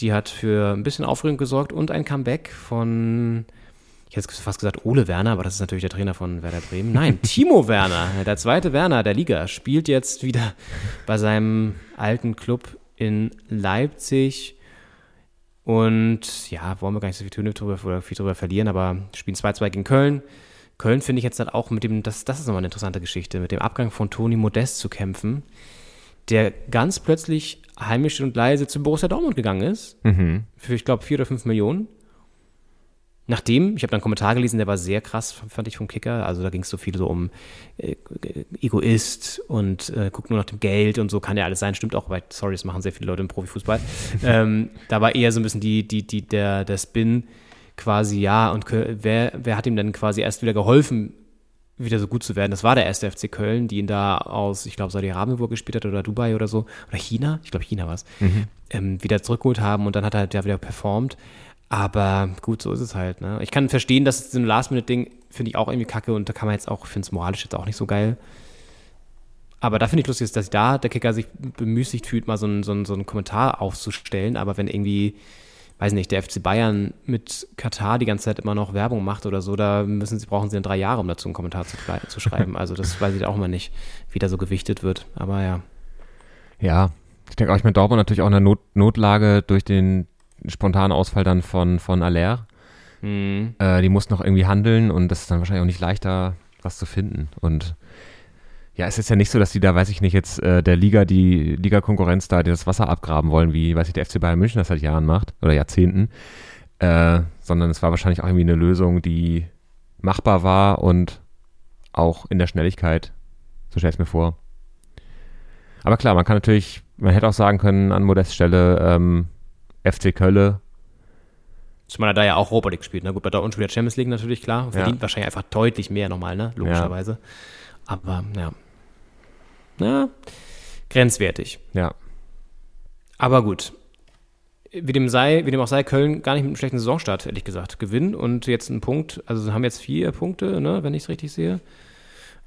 Die hat für ein bisschen Aufregung gesorgt und ein Comeback von ich hätte fast gesagt Ole Werner, aber das ist natürlich der Trainer von Werder Bremen. Nein, (laughs) Timo Werner, der zweite Werner der Liga, spielt jetzt wieder bei seinem alten Club in Leipzig. Und ja, wollen wir gar nicht so viel drüber, viel drüber verlieren, aber spielen 2-2 gegen Köln. Köln finde ich jetzt halt auch mit dem, das, das ist nochmal eine interessante Geschichte, mit dem Abgang von Toni Modest zu kämpfen, der ganz plötzlich heimisch und leise zu Borussia Dortmund gegangen ist. Mhm. Für, ich glaube, vier oder fünf Millionen. Nachdem, ich habe dann einen Kommentar gelesen, der war sehr krass, fand ich vom Kicker. Also da ging es so viel so um äh, Egoist und äh, guckt nur nach dem Geld und so kann ja alles sein. Stimmt auch, weil, sorry, das machen sehr viele Leute im Profifußball. (laughs) ähm, da war eher so ein bisschen die, die, die, der, der Spin quasi, ja, und wer, wer hat ihm dann quasi erst wieder geholfen, wieder so gut zu werden? Das war der erste FC Köln, die ihn da aus, ich glaube, Saudi-Arabien wo er gespielt hat oder Dubai oder so, oder China, ich glaube China war es, Mhm. ähm, wieder zurückgeholt haben und dann hat er halt ja wieder performt. Aber gut, so ist es halt. Ne? Ich kann verstehen, dass so ein Last-Minute-Ding finde ich auch irgendwie kacke und da kann man jetzt auch, finde es moralisch jetzt auch nicht so geil. Aber da finde ich lustig, dass da der Kicker sich bemüßigt fühlt, mal so einen, so, einen, so einen Kommentar aufzustellen. Aber wenn irgendwie, weiß nicht, der FC Bayern mit Katar die ganze Zeit immer noch Werbung macht oder so, da müssen sie, brauchen sie dann drei Jahre, um dazu einen Kommentar zu, zu schreiben. Also das weiß ich auch immer nicht, wie da so gewichtet wird. Aber ja. Ja, ich denke auch, ich meine, Dortmund natürlich auch in der Not Notlage durch den spontanen Ausfall dann von, von Aller. Mhm. Äh, die mussten noch irgendwie handeln und das ist dann wahrscheinlich auch nicht leichter, was zu finden. Und ja, es ist ja nicht so, dass die da, weiß ich nicht, jetzt äh, der Liga, die Liga-Konkurrenz da das Wasser abgraben wollen, wie, weiß ich, der FC Bayern München das seit Jahren macht oder Jahrzehnten. Äh, sondern es war wahrscheinlich auch irgendwie eine Lösung, die machbar war und auch in der Schnelligkeit. So stelle ich es mir vor. Aber klar, man kann natürlich, man hätte auch sagen können an Modest Stelle, ähm, FC Kölle. Zumal er da ja auch Europa League spielt. Ne? Gut, bei Dortmund spielt er Champions League natürlich, klar. Verdient Ja. wahrscheinlich einfach deutlich mehr nochmal, ne? Logischerweise. Aber, ja. Ja, grenzwertig. Ja. Aber gut. Wie dem sei, wie dem auch sei, Köln gar nicht mit einem schlechten Saisonstart, ehrlich gesagt. Gewinn und jetzt ein Punkt, also sie haben jetzt vier Punkte, ne, wenn ich es richtig sehe.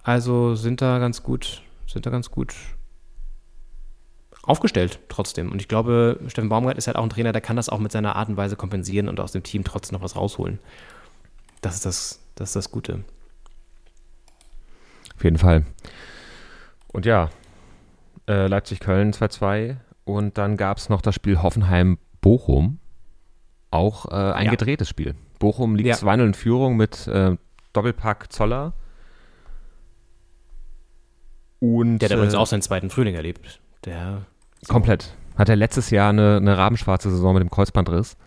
Also sind da ganz gut, sind da ganz gut aufgestellt trotzdem. Und ich glaube, Steffen Baumgart ist halt auch ein Trainer, der kann das auch mit seiner Art und Weise kompensieren und aus dem Team trotzdem noch was rausholen. Das ist das, das ist das Gute. Auf jeden Fall. Und ja, äh, Leipzig-Köln 2-2 und dann gab es noch das Spiel Hoffenheim-Bochum. Auch äh, ein Ja. gedrehtes Spiel. Bochum liegt Ja. 2-0 in Führung mit äh, Doppelpack Zoller. Und Der hat übrigens äh, auch seinen zweiten Frühling erlebt. Der Komplett. Hat er letztes Jahr eine, eine rabenschwarze Saison mit dem Kreuzbandriss.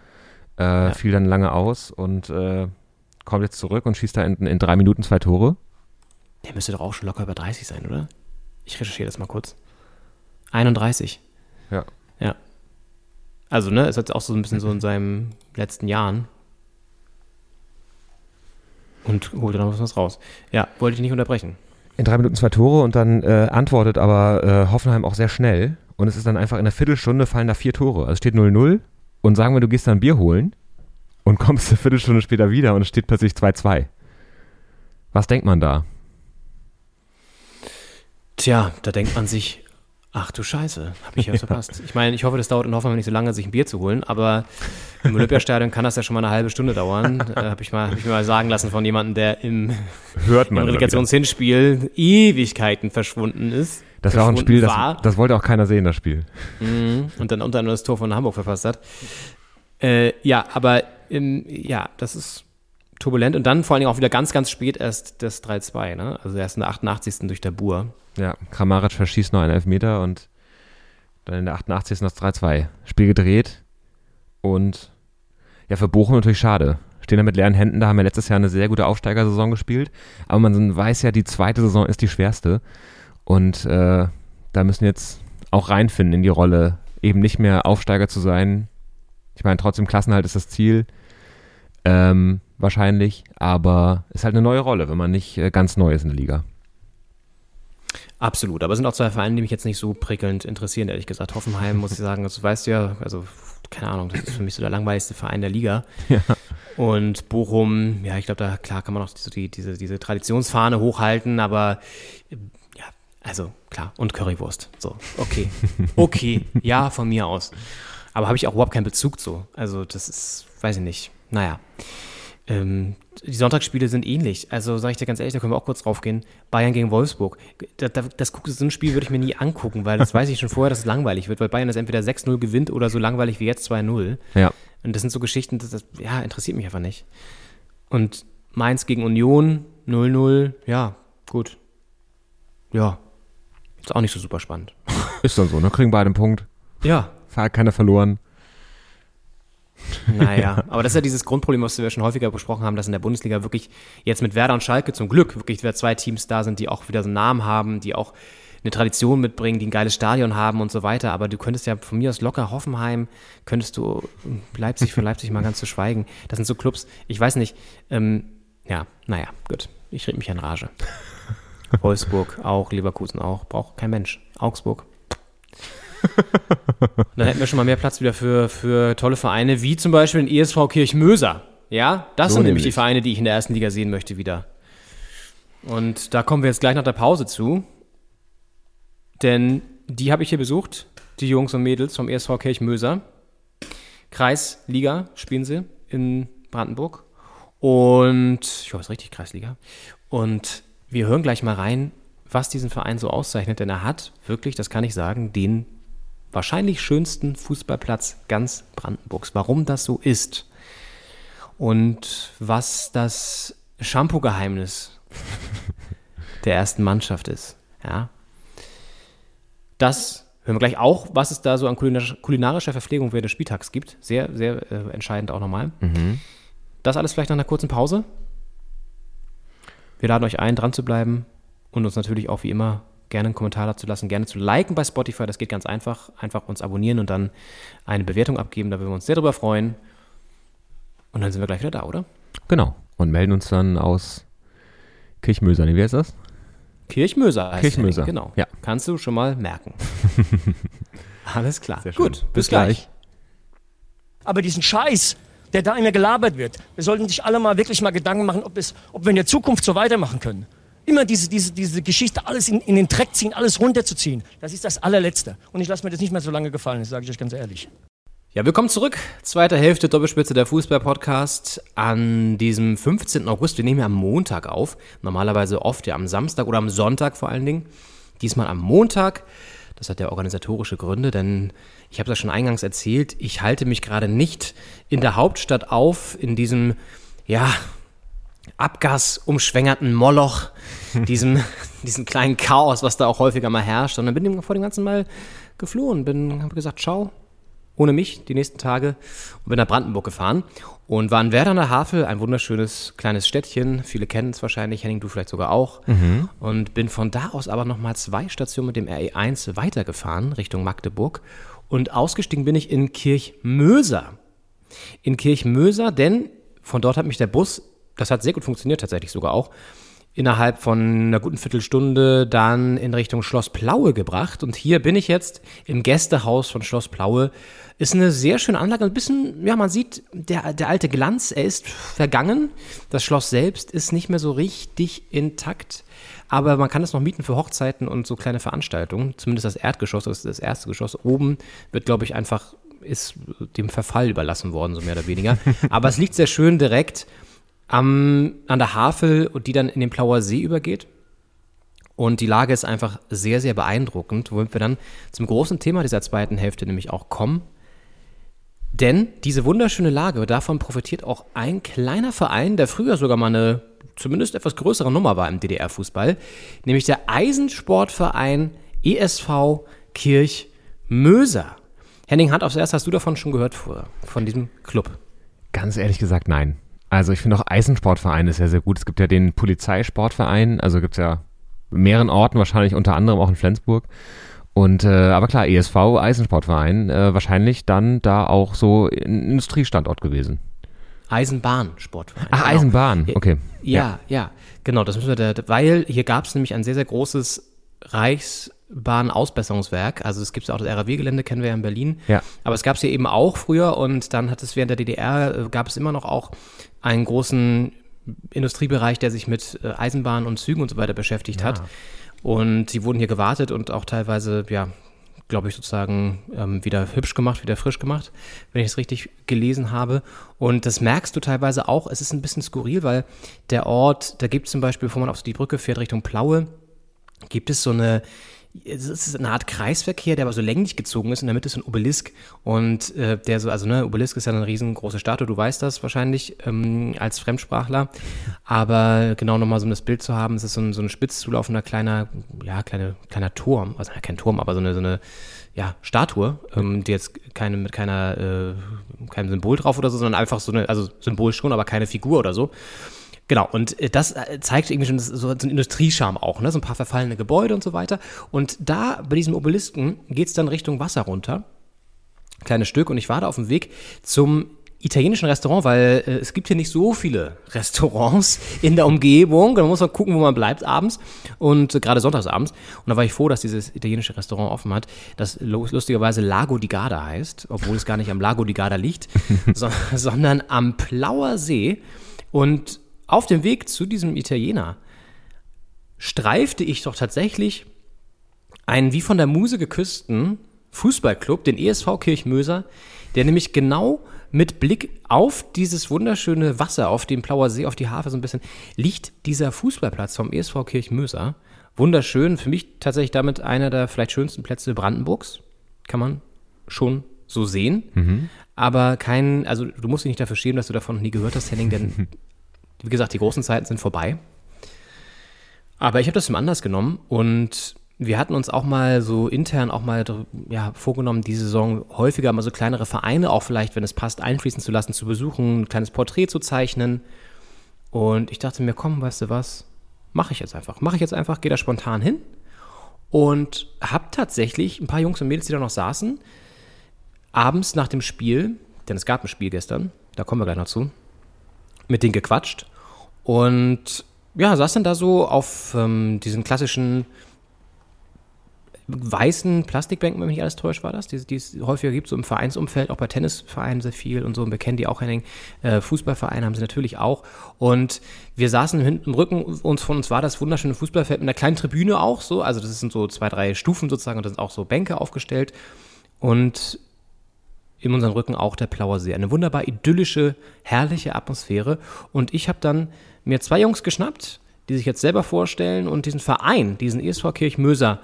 Äh, Fiel dann lange aus und äh, kommt jetzt zurück und schießt da in, in drei Minuten zwei Tore. Der müsste doch auch schon locker über 30 sein, oder? Ich recherchiere das mal kurz. 31. Ja. Ja. Also, ne, ist jetzt auch so ein bisschen so in seinen letzten Jahren. Und holt dann noch was raus. Ja, wollte ich nicht unterbrechen. In drei Minuten zwei Tore und dann äh, antwortet aber äh, Hoffenheim auch sehr schnell. Und es ist dann einfach in einer Viertelstunde fallen da vier Tore. Also es steht 0-0 und sagen wir, du gehst dann Bier holen und kommst (laughs) eine Viertelstunde später wieder und es steht plötzlich 2-2. Was denkt man da? Tja, da denkt man sich, ach du Scheiße, hab ich ja was (laughs) verpasst. Ich meine, ich hoffe, das dauert in Hoffenheim nicht so lange, sich ein Bier zu holen, aber im Olympiastadion kann das ja schon mal eine halbe Stunde dauern. (laughs) Äh, habe ich, mal- hab ich mir mal sagen lassen von jemandem, der im, Hört im man Relegationshinspiel Ewigkeiten verschwunden ist. Das war auch ein Spiel, das, das wollte auch keiner sehen, das Spiel. Mhm. Und dann unter anderem das Tor von Hamburg verpasst hat. Äh, ja, aber ähm, ja, das ist turbulent. Und dann vor allen Dingen auch wieder ganz, ganz spät erst das 3-2. Ne? Also erst in der 88. durch der Bur. Ja, Kramaric verschießt noch einen Elfmeter und dann in der 88. das 3-2. Spiel gedreht und ja, für Bochum natürlich schade. Stehen da mit leeren Händen, da haben wir letztes Jahr eine sehr gute Aufsteigersaison gespielt, aber man weiß ja, die zweite Saison ist die schwerste und äh, da müssen jetzt auch reinfinden in die Rolle, eben nicht mehr Aufsteiger zu sein. Ich meine, trotzdem Klassenhalt ist das Ziel, ähm, wahrscheinlich, aber ist halt eine neue Rolle, wenn man nicht äh, ganz neu ist in der Liga. Absolut, aber es sind auch zwei Vereine, die mich jetzt nicht so prickelnd interessieren, ehrlich gesagt. Hoffenheim, muss ich sagen, das weißt du ja, also keine Ahnung, das ist für mich so der langweiligste Verein der Liga. (laughs) Ja. Und Bochum, ja, ich glaube, da klar kann man auch so die, diese, diese Traditionsfahne hochhalten, aber ja, also klar, und Currywurst. So, okay. (laughs) Okay, ja, von mir aus. Aber habe ich auch überhaupt keinen Bezug zu. Also, das ist, weiß ich nicht. Naja. Ähm, die Sonntagsspiele sind ähnlich. Also sage ich dir ganz ehrlich, da können wir auch kurz drauf gehen. Bayern gegen Wolfsburg. Das, das, das, so ein Spiel würde ich mir nie angucken, weil das (laughs) weiß ich schon vorher, dass es langweilig wird, weil Bayern das entweder 6-0 gewinnt oder so langweilig wie jetzt 2-0. Ja. Und das sind so Geschichten, das, das ja, interessiert mich einfach nicht. Und Mainz gegen Union 0-0, ja, gut. Ja, ist auch nicht so super spannend. Ist dann so, ne? Kriegen beide einen Punkt. Ja. Hat keiner verloren. Naja, aber das ist ja dieses Grundproblem, was wir schon häufiger besprochen haben, dass in der Bundesliga wirklich jetzt mit Werder und Schalke zum Glück wirklich wieder zwei Teams da sind, die auch wieder so einen Namen haben, die auch eine Tradition mitbringen, die ein geiles Stadion haben und so weiter. Aber du könntest ja von mir aus locker Hoffenheim, könntest du Leipzig für Leipzig mal ganz zu schweigen. Das sind so Clubs, ich weiß nicht, ähm, ja, naja, gut. Ich rede mich in Rage. (laughs) Wolfsburg auch, Leverkusen auch, braucht kein Mensch. Augsburg. Dann hätten wir schon mal mehr Platz wieder für, für tolle Vereine, wie zum Beispiel den ESV Kirchmöser. Ja, das So sind nämlich die. Vereine, die ich in der ersten Liga sehen möchte wieder. Und da kommen wir jetzt gleich nach der Pause zu. Denn die habe ich hier besucht, die Jungs und Mädels vom ESV Kirchmöser. Kreisliga spielen sie in Brandenburg. Und ich hoffe, es ist richtig Kreisliga. Und wir hören gleich mal rein, was diesen Verein so auszeichnet, denn er hat wirklich, das kann ich sagen, den wahrscheinlich schönsten Fußballplatz ganz Brandenburgs. Warum das so ist und was das Shampoo-Geheimnis (laughs) der ersten Mannschaft ist. Ja. Das hören wir gleich auch, was es da so an kulinarisch- kulinarischer Verpflegung während des Spieltags gibt. Sehr, sehr äh, entscheidend auch nochmal. Das alles vielleicht nach einer kurzen Pause. Wir laden euch ein, dran zu bleiben und uns natürlich auch wie immer gerne einen Kommentar dazu lassen, gerne zu liken bei Spotify. Das geht ganz einfach. Einfach uns abonnieren und dann eine Bewertung abgeben. Da würden wir uns sehr drüber freuen. Und dann sind wir gleich wieder da, oder? Genau. Und melden uns dann aus Kirchmöser. Nee, wie heißt das? Kirchmöser heißt Kirchmöser, Henning, Genau. ja. Kannst du schon mal merken. (laughs) Alles klar. Sehr schön. Gut, bis, Bis gleich. gleich. Aber diesen Scheiß, der da immer gelabert wird, wir sollten sich alle mal wirklich mal Gedanken machen, ob, es, ob wir in der Zukunft so weitermachen können. Immer diese, diese, diese Geschichte, alles in, in den Dreck ziehen, alles runterzuziehen, das ist das allerletzte. Und ich lasse mir das nicht mehr so lange gefallen, das sage ich euch ganz ehrlich. Ja, willkommen zurück. Zweite Hälfte Doppelspitze der Fußball-Podcast an diesem 15. August. Wir nehmen ja am Montag auf. Normalerweise oft ja am Samstag oder am Sonntag vor allen Dingen. Diesmal am Montag. Das hat ja organisatorische Gründe, denn ich habe das schon eingangs erzählt. Ich halte mich gerade nicht in der Hauptstadt auf, in diesem, ja, abgasumschwängerten Moloch, (laughs) diesem, diesem kleinen Chaos, was da auch häufiger mal herrscht, sondern bin dem vor dem Ganzen mal geflohen. Bin, habe gesagt, ciao, ohne mich die nächsten Tage und bin nach Brandenburg gefahren und war in Werder an der Havel, ein wunderschönes kleines Städtchen. Viele kennen es wahrscheinlich, Henning, du vielleicht sogar auch. Und bin von da aus aber nochmal zwei Stationen mit dem RE1 weitergefahren Richtung Magdeburg und ausgestiegen bin ich in Kirchmöser. In Kirchmöser, denn von dort hat mich der Bus, das hat sehr gut funktioniert tatsächlich sogar auch, innerhalb von einer guten Viertelstunde dann in Richtung Schloss Plaue gebracht. Und hier bin ich jetzt im Gästehaus von Schloss Plaue. Ist eine sehr schöne Anlage. Ein bisschen, ja, man sieht, der, der alte Glanz, er ist vergangen. Das Schloss selbst ist nicht mehr so richtig intakt. Aber man kann es noch mieten für Hochzeiten und so kleine Veranstaltungen. Zumindest das Erdgeschoss, das ist das erste Geschoss. Oben wird, glaube ich, einfach, ist dem Verfall überlassen worden, so mehr oder weniger. (laughs) Aber es liegt sehr schön direkt am, an der Havel die dann in den Plauer See übergeht. Und die Lage ist einfach sehr, sehr beeindruckend, womit wir dann zum großen Thema dieser zweiten Hälfte nämlich auch kommen. Denn diese wunderschöne Lage, davon profitiert auch ein kleiner Verein, der früher sogar mal eine zumindest etwas größere Nummer war im DDR-Fußball, nämlich der Eisensportverein ESV Kirchmöser. Henning Hand aufs Erste, hast du davon schon gehört vorher, von diesem Club? Ganz ehrlich gesagt, nein. Also ich finde auch Eisensportverein ist ja sehr gut. Es gibt ja den Polizeisportverein, also gibt es ja mehreren Orten, wahrscheinlich unter anderem auch in Flensburg. Und äh, aber klar, ESV, Eisensportverein, äh, wahrscheinlich dann da auch so ein Industriestandort gewesen. Eisenbahnsportverein. Ach, Eisenbahn, okay. Ja, ja, genau, das müssen wir da, weil hier gab es nämlich ein sehr, sehr großes Reichsbahn-Ausbesserungswerk. Also es gibt ja auch das RAW-Gelände, kennen wir ja in Berlin. Ja. Aber es gab es hier eben auch früher und dann hat es während der DDR, äh, gab es immer noch auch einen großen Industriebereich, der sich mit äh, Eisenbahn und Zügen und so weiter beschäftigt hat. Und sie wurden hier gewartet und auch teilweise, ja, glaube ich, sozusagen ähm, wieder hübsch gemacht, wieder frisch gemacht, wenn ich es richtig gelesen habe. Und das merkst du teilweise auch. Es ist ein bisschen skurril, weil der Ort, da gibt es zum Beispiel, bevor man auf die Brücke fährt Richtung Plaue, gibt es so eine, es ist eine Art Kreisverkehr, der aber so länglich gezogen ist. In der Mitte ist ein Obelisk und äh, der so, also ne, Obelisk ist ja eine riesengroße Statue, du weißt das wahrscheinlich ähm, als Fremdsprachler. Aber genau nochmal so um das Bild zu haben, es ist so ein, so ein spitz zulaufender kleiner, ja, kleine, kleiner Turm, also kein Turm, aber so eine, so eine ja, Statue, ähm, die jetzt keine, mit keiner, äh, keinem Symbol drauf oder so, sondern einfach so eine, also Symbol schon, aber keine Figur oder so. Genau, und äh, das äh, zeigt irgendwie schon so einen Industriescham auch, ne? so ein paar verfallene Gebäude und so weiter. Und da, bei diesem Obelisken, geht's dann Richtung Wasser runter. Kleines Stück. Und ich war da auf dem Weg zum italienischen Restaurant, weil äh, es gibt hier nicht so viele Restaurants in der Umgebung. Da muss man gucken, wo man bleibt abends und äh, gerade sonntagsabends. Und da war ich froh, dass dieses italienische Restaurant offen hat, das lustigerweise Lago di Garda heißt, obwohl es gar nicht am Lago di Garda liegt, (laughs) so, sondern am Plauer See. Und auf dem Weg zu diesem Italiener streifte ich doch tatsächlich einen wie von der Muse geküssten Fußballclub, den ESV Kirchmöser, der nämlich genau mit Blick auf dieses wunderschöne Wasser, auf den Plauer See, auf die Hafe so ein bisschen, liegt dieser Fußballplatz vom ESV Kirchmöser. Wunderschön, für mich tatsächlich damit einer der vielleicht schönsten Plätze Brandenburgs. Kann man schon so sehen. Mhm. Aber kein, also du musst dich nicht dafür schämen, dass du davon noch nie gehört hast, Henning, denn (laughs) wie gesagt, die großen Zeiten sind vorbei. Aber ich habe das zum Anlass genommen und wir hatten uns auch mal so intern auch mal ja, vorgenommen, diese Saison häufiger mal so kleinere Vereine auch vielleicht, wenn es passt, einfließen zu lassen, zu besuchen, ein kleines Porträt zu zeichnen. Und ich dachte mir, komm, weißt du was, mache ich jetzt einfach. Mache ich jetzt einfach, gehe da spontan hin und habe tatsächlich ein paar Jungs und Mädels, die da noch saßen, abends nach dem Spiel, denn es gab ein Spiel gestern, da kommen wir gleich noch zu, mit denen gequatscht und ja, saß dann da so auf ähm, diesen klassischen weißen Plastikbänken, wenn mich alles täuscht, war das, die, die es häufiger gibt, so im Vereinsumfeld, auch bei Tennisvereinen sehr viel und so, und wir kennen die auch, Henning, äh, Fußballvereine haben sie natürlich auch. Und wir saßen hinten im Rücken, uns von uns war das wunderschöne Fußballfeld mit einer kleinen Tribüne auch so, also das sind so zwei, drei Stufen sozusagen und da sind auch so Bänke aufgestellt. Und in unseren Rücken auch der Plauer See. Eine wunderbar idyllische, herrliche Atmosphäre. Und ich habe dann mir zwei Jungs geschnappt, die sich jetzt selber vorstellen und diesen Verein, diesen ESV Kirchmöser,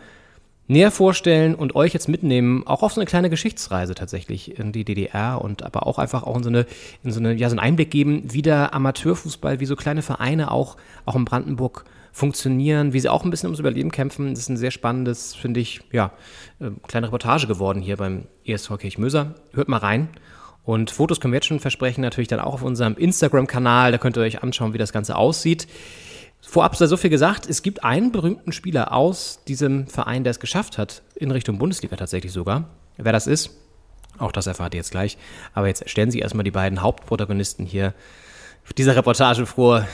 näher vorstellen und euch jetzt mitnehmen, auch auf so eine kleine Geschichtsreise tatsächlich in die DDR und aber auch einfach auch in so eine, in so eine, ja, so einen Einblick geben, wie der Amateurfußball, wie so kleine Vereine auch, auch in Brandenburg funktionieren, wie sie auch ein bisschen ums Überleben kämpfen. Das ist ein sehr spannendes, finde ich, ja, äh, kleine Reportage geworden hier beim ESV Kirchmöser. Hört mal rein. Und Fotos können wir jetzt schon versprechen, natürlich dann auch auf unserem Instagram-Kanal. Da könnt ihr euch anschauen, wie das Ganze aussieht. Vorab sei so viel gesagt, es gibt einen berühmten Spieler aus diesem Verein, der es geschafft hat, in Richtung Bundesliga tatsächlich sogar. Wer das ist, auch das erfahrt ihr jetzt gleich. Aber jetzt stellen Sie erstmal die beiden Hauptprotagonisten hier dieser Reportage vor.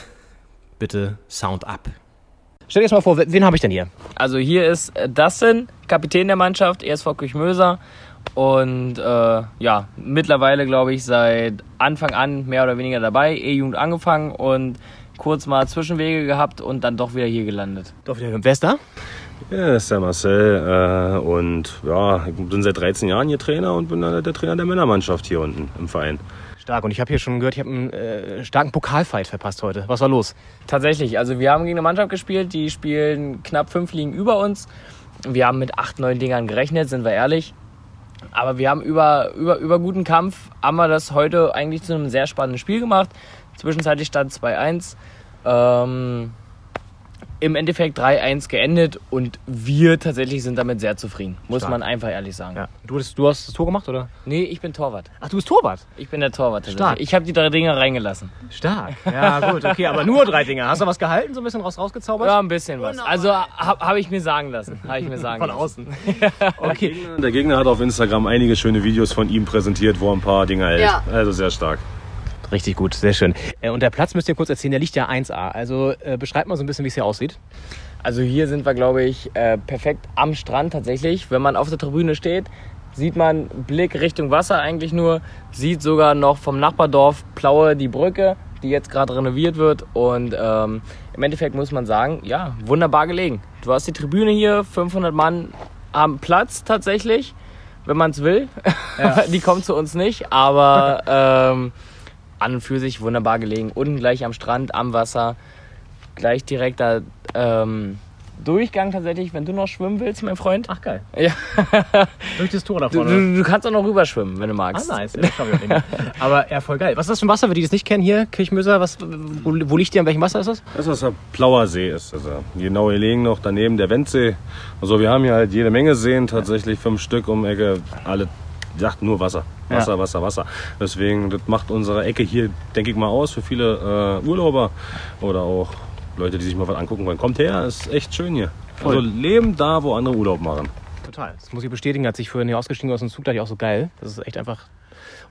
Bitte Sound ab. Stell dir jetzt mal vor, wen habe ich denn hier? Also hier ist äh, Dustin, Kapitän der Mannschaft, ESV Küchmöser. Und äh, ja, mittlerweile glaube ich seit Anfang an mehr oder weniger dabei, E-Jugend angefangen und kurz mal Zwischenwege gehabt und dann doch wieder hier gelandet. Doch wieder. Wer ist da? Ja, das ist der Marcel. Äh, und ja, ich bin seit 13 Jahren hier Trainer und bin der Trainer der Männermannschaft hier unten im Verein. Stark. Und ich habe hier schon gehört, ich habe einen äh, starken Pokalfight verpasst heute. Was war los? Tatsächlich. Also wir haben gegen eine Mannschaft gespielt, die spielen knapp fünf Ligen über uns. Wir haben mit acht, neun Dingern gerechnet, sind wir ehrlich. Aber wir haben über, über, über guten Kampf, haben wir das heute eigentlich zu einem sehr spannenden Spiel gemacht. Zwischenzeitlich stand 2-1. Ähm, im Endeffekt 3-1 geendet und wir tatsächlich sind damit sehr zufrieden. Muss Stark. man einfach ehrlich sagen. Ja. Du, hast, du hast das Tor gemacht, oder? Nee, ich bin Torwart. Ach, du bist Torwart? Ich bin der Torwart. tatsächlich. Stark. Ich habe die drei Dinger reingelassen. Stark. Ja, gut, okay, aber nur drei Dinger. Hast du was gehalten, so ein bisschen raus rausgezaubert? Ja, ein bisschen was. Also habe hab ich mir sagen lassen. Habe ich mir (laughs) sagen Von außen. (laughs) Okay. Der Gegner hat auf Instagram einige schöne Videos von ihm präsentiert, wo er ein paar Dinge hält. Ja. Also sehr stark. Richtig gut, sehr schön. Äh, Und der Platz müsst ihr kurz erzählen, der liegt ja 1A. Also äh, beschreibt mal so ein bisschen, wie es hier aussieht. Also hier sind wir, glaube ich, äh, perfekt am Strand tatsächlich. Wenn man auf der Tribüne steht, sieht man Blick Richtung Wasser eigentlich nur, sieht sogar noch vom Nachbardorf Plaue die Brücke, die jetzt gerade renoviert wird. Und ähm, im Endeffekt muss man sagen, ja, wunderbar gelegen. Du hast die Tribüne hier, 500 Mann haben Platz tatsächlich, wenn man es will. (laughs) die kommen zu uns nicht, aber ähm, an und für sich wunderbar gelegen. Unten gleich am Strand, am Wasser, gleich direkt da ähm, Durchgang tatsächlich, wenn du noch schwimmen willst, mein Freund. Ach geil. (laughs) Ja. Durch das Tor da Du, vorne. du, du kannst auch noch rüberschwimmen, wenn du Ah, magst. nice. Ja, das. (laughs) Aber ja, voll geil. Was ist das für ein Wasser, für die, die es nicht kennen hier? Kirchmöser, was, wo, wo liegt ihr? An welchem Wasser ist das? Das ist der Plauer See ist. Also genau gelegen noch daneben der Wendsee. Also wir haben hier halt jede Menge Seen, tatsächlich fünf Stück um Ecke. Alle sagt nur Wasser. Wasser, Ja. Wasser, Wasser. Deswegen, das macht unsere Ecke hier, denke ich mal, aus für viele äh, Urlauber oder auch Leute, die sich mal was angucken wollen. Kommt her, ist echt schön hier. Voll. Also leben da, wo andere Urlaub machen. Total. Das muss ich bestätigen, als ich vorhin hier ausgestiegen bin aus dem Zug, dachte ich auch so geil. Das ist echt einfach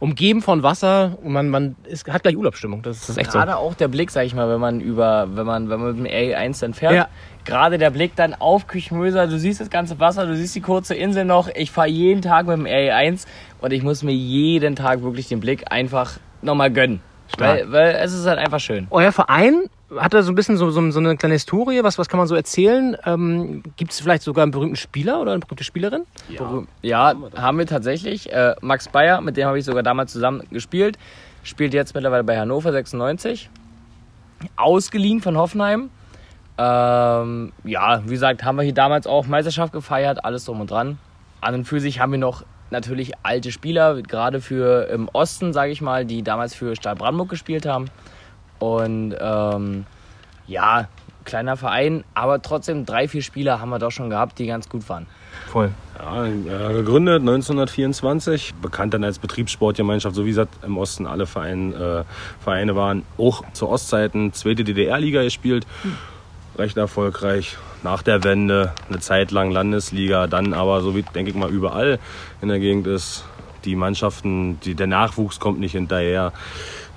umgeben von Wasser und man, man ist, hat gleich Urlaubsstimmung. Das ist, das ist echt so. Gerade auch der Blick, sag ich mal, wenn man über, wenn man, wenn man mit dem A1 dann fährt. Ja. Gerade der Blick dann auf Küchmöser, du siehst das ganze Wasser, du siehst die kurze Insel noch. Ich fahre jeden Tag mit dem A1 und ich muss mir jeden Tag wirklich den Blick einfach nochmal gönnen. Stark. Weil, weil es ist halt einfach schön. Euer Verein hat da so ein bisschen so, so, so eine kleine Historie. Was, was kann man so erzählen? Ähm, Gibt es vielleicht sogar einen berühmten Spieler oder eine berühmte Spielerin? Ja, ja haben wir tatsächlich. Äh, Max Bayer, mit dem habe ich sogar damals zusammen gespielt. Spielt jetzt mittlerweile bei Hannover 96. Ausgeliehen von Hoffenheim. Ähm, ja, wie gesagt, haben wir hier damals auch Meisterschaft gefeiert, alles drum und dran. An und für sich haben wir noch natürlich alte Spieler, gerade für im Osten, sage ich mal, die damals für Stahl Brandenburg gespielt haben. Und ähm, ja, kleiner Verein, aber trotzdem drei, vier Spieler haben wir doch schon gehabt, die ganz gut waren. Voll. Ja, äh, gegründet 1924, bekannt dann als Betriebssportgemeinschaft, so wie gesagt im Osten alle Vereine, äh, Vereine waren. Auch zu Ostzeiten zweite DDR-Liga gespielt, recht erfolgreich. Nach der Wende eine Zeit lang Landesliga, dann aber so wie denke ich mal überall in der Gegend ist, die Mannschaften, die, der Nachwuchs kommt nicht hinterher.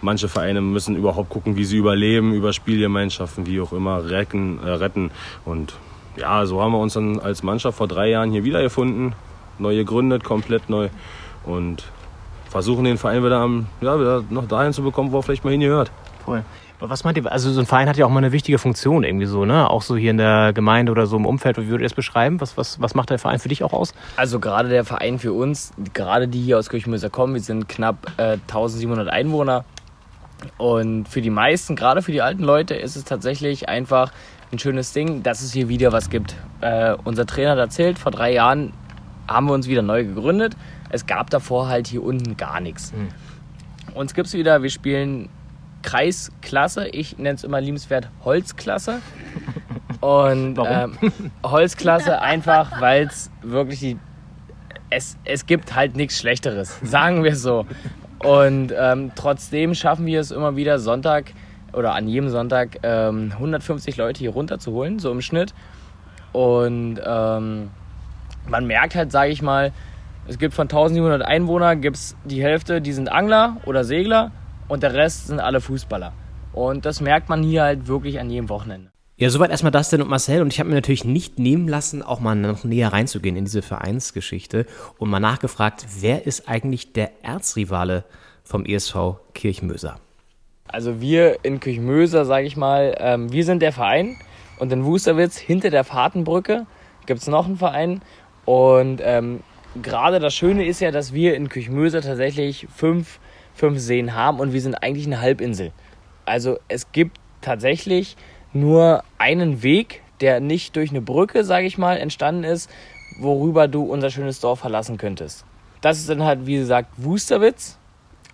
Manche Vereine müssen überhaupt gucken, wie sie überleben, über Spielgemeinschaften, wie auch immer, retten. Äh, retten. Und ja, so haben wir uns dann als Mannschaft vor drei Jahren hier wiedergefunden, neu gegründet, komplett neu und versuchen den Verein wieder, am, ja, wieder noch dahin zu bekommen, wo er vielleicht mal hingehört. Voll. Aber was meint ihr? Also so ein Verein hat ja auch mal eine wichtige Funktion irgendwie so, ne? Auch so hier in der Gemeinde oder so im Umfeld. Wie würdet ihr das beschreiben? Was, was, was macht der Verein für dich auch aus? Also gerade der Verein für uns, gerade die hier aus Kirchmöser kommen, wir sind knapp äh, 1700 Einwohner. Und für die meisten, gerade für die alten Leute, ist es tatsächlich einfach ein schönes Ding, dass es hier wieder was gibt. Äh, unser Trainer hat erzählt, vor drei Jahren haben wir uns wieder neu gegründet. Es gab davor halt hier unten gar nichts. Uns gibt es wieder, wir spielen Kreisklasse, ich nenne es immer liebenswert Holzklasse. Und (laughs) ähm, Holzklasse einfach, weil es wirklich die. Es, es gibt halt nichts Schlechteres, sagen wir so. Und ähm, trotzdem schaffen wir es immer wieder Sonntag oder an jedem Sonntag ähm, 150 Leute hier runterzuholen, so im Schnitt. Und ähm, man merkt halt, sage ich mal, es gibt von 1700 Einwohnern gibt's die Hälfte, die sind Angler oder Segler und der Rest sind alle Fußballer. Und das merkt man hier halt wirklich an jedem Wochenende. Ja, soweit erstmal Dustin und Marcel. Und ich habe mir natürlich nicht nehmen lassen, auch mal noch näher reinzugehen in diese Vereinsgeschichte und mal nachgefragt, wer ist eigentlich der Erzrivale vom ESV Kirchmöser? Also wir in Küchmöser, sage ich mal, ähm, wir sind der Verein und in Wusterwitz hinter der Fahrtenbrücke gibt es noch einen Verein und ähm, gerade das Schöne ist ja, dass wir in Küchmöser tatsächlich fünf, fünf Seen haben und wir sind eigentlich eine Halbinsel. Also es gibt tatsächlich nur einen Weg, der nicht durch eine Brücke, sage ich mal, entstanden ist, worüber du unser schönes Dorf verlassen könntest. Das ist dann halt, wie gesagt, Wusterwitz.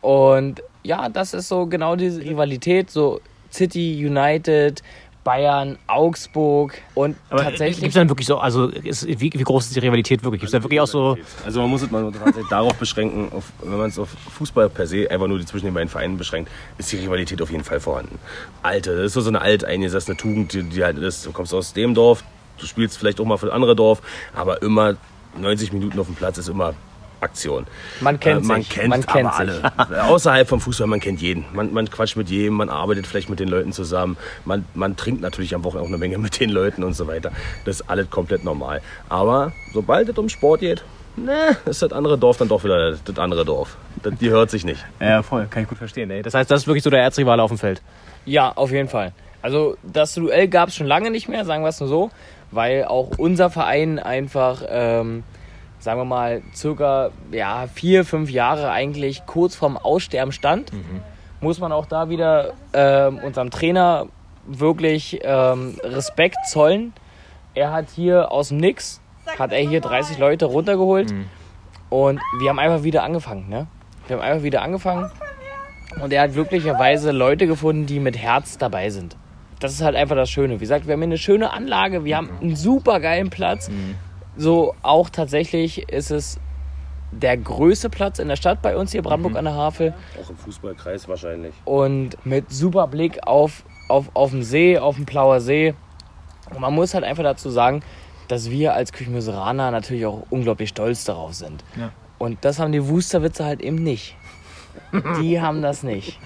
Und ja, das ist so genau diese Rivalität, so City United, Bayern, Augsburg und Aber tatsächlich. gibt es dann wirklich so, also ist, wie, wie groß ist die Rivalität wirklich? Gibt es da wirklich auch so. Also man muss es mal tatsächlich (laughs) darauf beschränken, auf, wenn man es auf Fußball per se einfach nur die zwischen den beiden Vereinen beschränkt, ist die Rivalität auf jeden Fall vorhanden. Alte, das ist so eine alt eingesessene Tugend, die, die halt ist. Du kommst aus dem Dorf, du spielst vielleicht auch mal für das andere Dorf, aber immer 90 Minuten auf dem Platz ist immer Aktion. Man kennt man sich, kennt man kennt aber alle. Außerhalb vom Fußball, man kennt jeden. Man, man quatscht mit jedem, man arbeitet vielleicht mit den Leuten zusammen. Man, man trinkt natürlich am Wochenende auch eine Menge mit den Leuten und so weiter. Das ist alles komplett normal. Aber sobald es um Sport geht, ne, ist das andere Dorf dann doch wieder das andere Dorf. Das, die hört sich nicht. Ja, voll, kann ich gut verstehen, ey. Das heißt, das ist wirklich so der Erzrivale auf dem Feld. Ja, auf jeden Fall. Also das Duell gab es schon lange nicht mehr, sagen wir es nur so, weil auch unser Verein einfach, ähm, sagen wir mal, circa ja, vier, fünf Jahre eigentlich kurz vorm Aussterben stand. Muss man auch da wieder ähm, unserem Trainer wirklich ähm, Respekt zollen. Er hat hier aus dem Nix, hat er hier 30 Leute runtergeholt und wir haben einfach wieder angefangen. Ne? Wir haben einfach wieder angefangen und er hat glücklicherweise Leute gefunden, die mit Herz dabei sind. Das ist halt einfach das Schöne. Wie gesagt, wir haben hier eine schöne Anlage, wir haben einen super geilen Platz. So auch tatsächlich ist es der größte Platz in der Stadt bei uns hier, Brandenburg an der Havel. Auch im Fußballkreis wahrscheinlich. Und mit super Blick auf, auf, auf den See, auf den Plauer See. Und man muss halt einfach dazu sagen, dass wir als Küchenmöseraner natürlich auch unglaublich stolz darauf sind. Ja. Und das haben die Wusterwitze halt eben nicht. Die haben das nicht.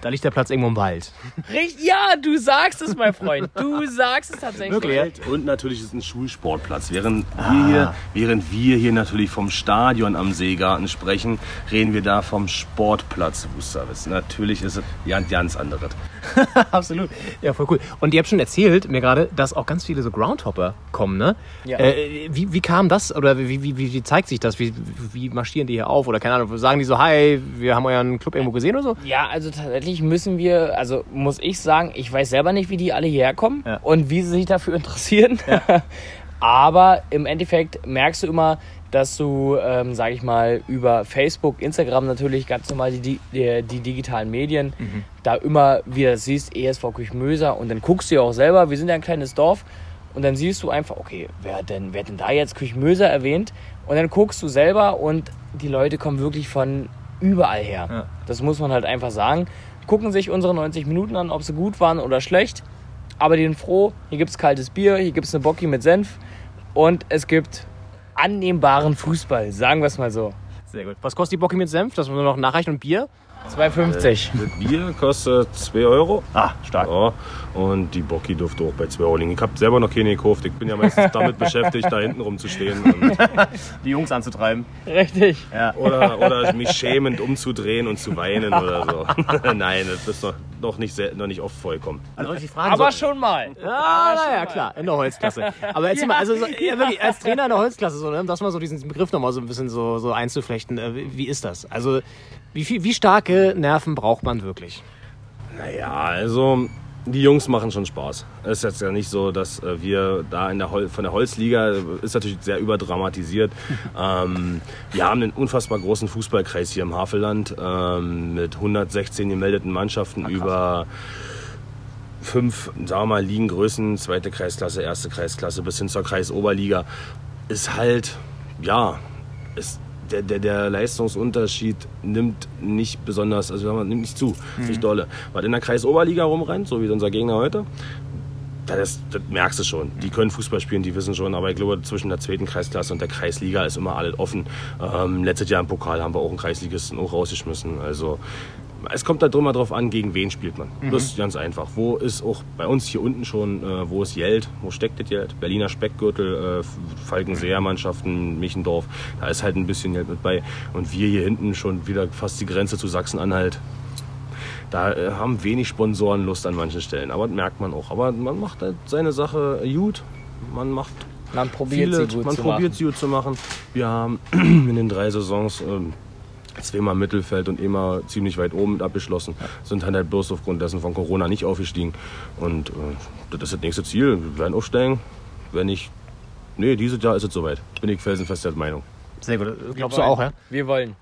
Da liegt der Platz irgendwo im Wald. Richtig, ja, du sagst es, mein Freund. Du sagst es tatsächlich. Und natürlich ist es ein Schulsportplatz. Während, wir hier, während wir hier natürlich vom Stadion am Seegarten sprechen, reden wir da vom Sportplatz Wusterwitz. Natürlich ist es ganz, ganz anderes. (laughs) Absolut. Ja, voll cool. Und ihr habt schon erzählt mir gerade, dass auch ganz viele so Groundhopper kommen, ne? Ja. Äh, wie, wie kam das? Oder wie, wie, wie, wie zeigt sich das? Wie, wie marschieren die hier auf? Oder keine Ahnung, sagen die so, hi, wir haben euren Club irgendwo gesehen oder so? Ja, also tatsächlich müssen wir, also muss ich sagen, ich weiß selber nicht, wie die alle hierher kommen Ja. und wie sie sich dafür (laughs) interessieren. (laughs) Aber im Endeffekt merkst du immer, dass du, ähm, sag ich mal, über Facebook, Instagram natürlich ganz normal die, die, die digitalen Medien da immer wieder siehst, ESV Küchmöser und dann guckst du ja auch selber, wir sind ja ein kleines Dorf und dann siehst du einfach, okay, wer hat denn, wer hat denn da jetzt Küchmöser erwähnt? Und dann guckst du selber und die Leute kommen wirklich von überall her. Ja. Das muss man halt einfach sagen. Gucken sich unsere 90 Minuten an, ob sie gut waren oder schlecht. Aber die sind froh, hier gibt es kaltes Bier, hier gibt es eine Bocki mit Senf und es gibt annehmbaren Fußball, sagen wir es mal so. Sehr gut. Was kostet die Bocke mit Senf? Das muss man noch nachreichen und Bier? 2,50. Das Bier kostet 2 Euro. Ah, stark. Ja, und die Bocki dürfte auch bei 2 Euro liegen. Ich habe selber noch keine gekauft. Ich bin ja meistens (laughs) damit beschäftigt, da hinten rumzustehen. Und, (laughs) Die Jungs anzutreiben. Richtig. Ja. oder, oder mich schämend umzudrehen und zu weinen oder so. (laughs) Nein, das ist noch, noch, nicht, sel- noch nicht oft vorgekommen. Also Aber so, schon mal. Ah, naja, klar, in der Holzklasse. Aber erzähl mal, also so, ja, wirklich, als Trainer in der Holzklasse, so, ne, um das mal so diesen Begriff nochmal so ein bisschen so, so einzuflechten, äh, wie, wie ist das? Also, wie, viel, wie starke Nerven braucht man wirklich? Naja, also die Jungs machen schon Spaß. Es ist jetzt ja nicht so, dass äh, wir da in der Hol von der Holzliga, äh, ist natürlich sehr überdramatisiert. (laughs) ähm, wir haben einen unfassbar großen Fußballkreis hier im Havelland ähm, mit 116 gemeldeten Mannschaften über fünf, sagen wir mal, Ligengrößen, zweite Kreisklasse, erste Kreisklasse bis hin zur Kreisoberliga. Ist halt, ja, ist der, der, der Leistungsunterschied nimmt nicht besonders, also nimmt nicht zu, nicht dolle. Was in der Kreisoberliga rumrennt, so wie unser Gegner heute, das, das merkst du schon. Die können Fußball spielen, die wissen schon, aber ich glaube, zwischen der zweiten Kreisklasse und der Kreisliga ist immer alles offen. Ähm, letztes Jahr im Pokal haben wir auch einen Kreisligisten auch rausgeschmissen. Also es kommt da immer drauf an, gegen wen spielt man. Das ist ganz einfach. Wo ist auch bei uns hier unten schon, äh, wo ist Jeld? Wo steckt das Jeld? Berliner Speckgürtel, äh, Falkenseer Mannschaften, Michendorf. Da ist halt ein bisschen Jeld mit bei. Und wir hier hinten schon wieder fast die Grenze zu Sachsen-Anhalt. Da äh, haben wenig Sponsoren Lust an manchen Stellen. Aber das merkt man auch. Aber man macht halt seine Sache gut. Man macht Man probiert viele, sie gut man zu probiert machen. sie gut zu machen. Wir haben (clears throat) in den drei Saisons ähm, zweimal Mittelfeld und immer ziemlich weit oben mit abgeschlossen. Sind halt bloß aufgrund dessen von Corona nicht aufgestiegen. Und äh, das ist das nächste Ziel. Wir werden aufsteigen. Wenn nicht, nee, dieses Jahr ist es soweit. Bin ich felsenfest der Meinung. Sehr gut. Glaubst du auch, ja? Wir wollen.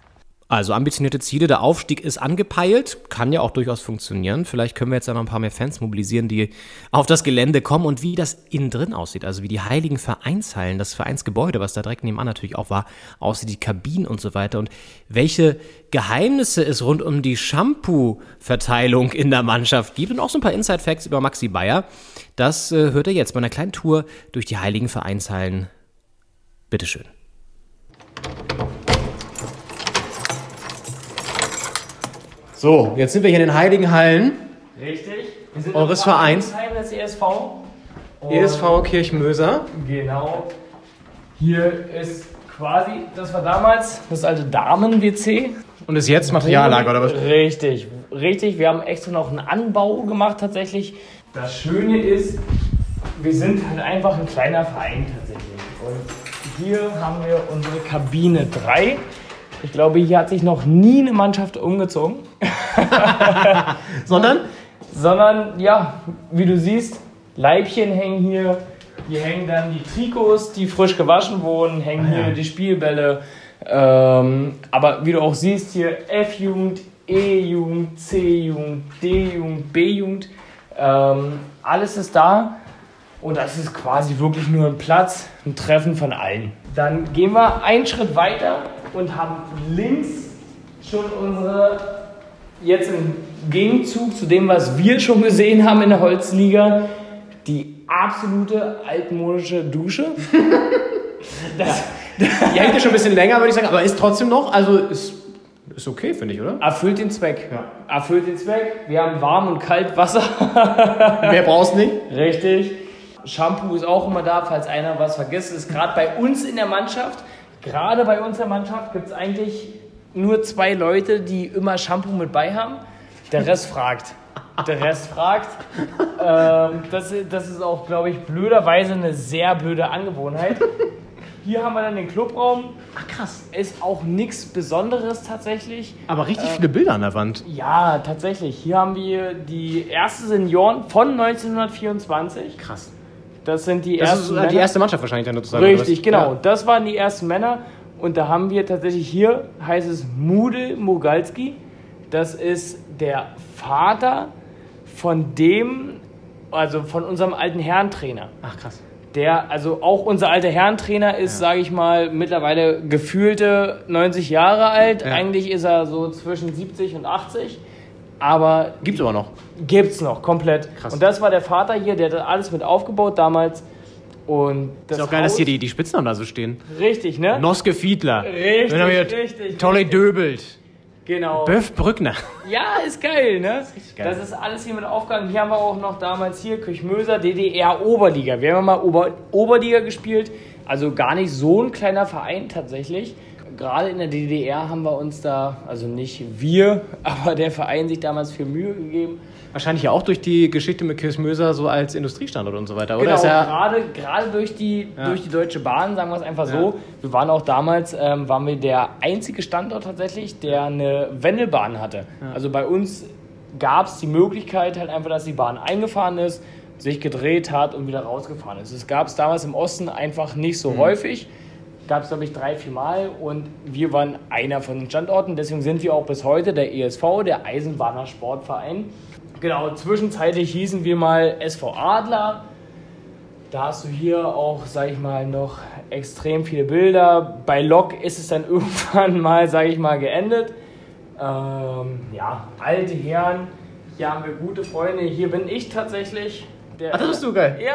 Also ambitionierte Ziele, der Aufstieg ist angepeilt, kann ja auch durchaus funktionieren. Vielleicht können wir jetzt ja noch ein paar mehr Fans mobilisieren, die auf das Gelände kommen und wie das innen drin aussieht. Also wie die heiligen Vereinshallen, das Vereinsgebäude, was da direkt nebenan natürlich auch war, aussieht, die Kabinen und so weiter. Und welche Geheimnisse es rund um die Shampoo-Verteilung in der Mannschaft gibt und auch so ein paar Inside-Facts über Maxi Bayer. Das äh, hört ihr jetzt bei einer kleinen Tour durch die heiligen Vereinshallen. Bitteschön. So, jetzt sind wir hier in den Heiligen Hallen Richtig. Wir sind Eures Vereins? Des ESV. ESV Kirchmöser. Genau. Hier ist quasi, das war damals das alte Damen-WC. Und ist jetzt Materiallager oder was? Richtig. richtig. Wir haben extra noch einen Anbau gemacht tatsächlich. Das Schöne ist, wir sind halt einfach ein kleiner Verein tatsächlich. Und hier haben wir unsere Kabine 3. Ich glaube, hier hat sich noch nie eine Mannschaft umgezogen. (laughs) Sondern? Sondern, ja, wie du siehst, Leibchen hängen hier. Hier hängen dann die Trikots, die frisch gewaschen wurden, hängen Ah, ja. hier die Spielbälle. Ähm, aber wie du auch siehst, hier F-Jugend, E-Jugend, C-Jugend, D-Jugend, B-Jugend. Ähm, alles ist da. Und das ist quasi wirklich nur ein Platz, ein Treffen von allen. Dann gehen wir einen Schritt weiter und haben links schon unsere, jetzt im Gegenzug zu dem, was wir schon gesehen haben in der Holzliga, die absolute altmodische Dusche. (laughs) Das, Die hängt ja schon ein bisschen länger, würde ich sagen, aber ist trotzdem noch, also ist, ist okay, finde ich, oder? Erfüllt den Zweck. Erfüllt den Zweck. Wir haben warm und kalt Wasser. (laughs) Mehr brauchst nicht. Richtig. Shampoo ist auch immer da, falls einer was vergisst. Ist gerade bei uns in der Mannschaft, gerade bei uns in der Mannschaft gibt es eigentlich nur zwei Leute, die immer Shampoo mit bei haben. Der Rest fragt. Der Rest fragt. Ähm, das, das ist auch, glaube ich, blöderweise eine sehr blöde Angewohnheit. Hier haben wir dann den Clubraum. Ach krass. Ist auch nichts Besonderes tatsächlich. Aber richtig viele Bilder an der Wand. Ja, tatsächlich. Hier haben wir die erste Senioren von 1924. Krass. Das sind die Das ersten ist äh, die erste Mannschaft wahrscheinlich dann sozusagen. Richtig, genau. Ja. Das waren die ersten Männer. Und da haben wir tatsächlich hier, heißt es Mude Mogalski. Das ist der Vater von dem, also von unserem alten Herrentrainer. Ach krass. Der, also auch unser alter Herrentrainer ist, sage ich mal, mittlerweile gefühlte 90 Jahre alt. Ja. Eigentlich ist er so zwischen 70 und 80. Aber Gibt's aber noch. Gibt's noch, komplett. Krass. Und das war der Vater hier, der hat das alles mit aufgebaut damals. Und das ist auch geil, dass Haus- hier die, die Spitznamen da so stehen. Richtig, ne? Noske Fiedler. Richtig, richtig, Tolle richtig. Döbelt. Genau. Böff Brückner. Ja, ist geil, ne? Das ist, geil. alles hier mit aufgegangen. Hier haben wir auch noch damals hier Kirchmöser DDR Oberliga. Wir haben mal Ober Oberliga gespielt. Also gar nicht so ein kleiner Verein tatsächlich. Gerade in der DDR haben wir uns da, also nicht wir, (laughs) aber der Verein sich damals viel Mühe gegeben. Wahrscheinlich ja auch durch die Geschichte mit Kirchmöser so als Industriestandort und so weiter, oder? Genau, Ist ja, gerade, gerade durch, die, Ja. durch die Deutsche Bahn, sagen wir es einfach Ja. so. Wir waren auch damals, ähm, waren wir der einzige Standort tatsächlich, der eine Wendelbahn hatte. Also bei uns gab es die Möglichkeit halt einfach, dass die Bahn eingefahren ist, sich gedreht hat und wieder rausgefahren ist. Das gab es damals im Osten einfach nicht so Mhm. häufig. Gab es, glaube ich, drei, vier Mal und wir waren einer von den Standorten. Deswegen sind wir auch bis heute der ESV, der Eisenbahner Sportverein. Genau, zwischenzeitlich hießen wir mal SV Adler. Da hast du hier auch, sag ich mal, noch extrem viele Bilder. Bei Lok ist es dann (laughs) irgendwann mal, sag ich mal, geendet. Ähm, ja, alte Herren. Hier haben wir gute Freunde. Hier bin ich tatsächlich. Der, Ach, das bist du geil. Ja, ja,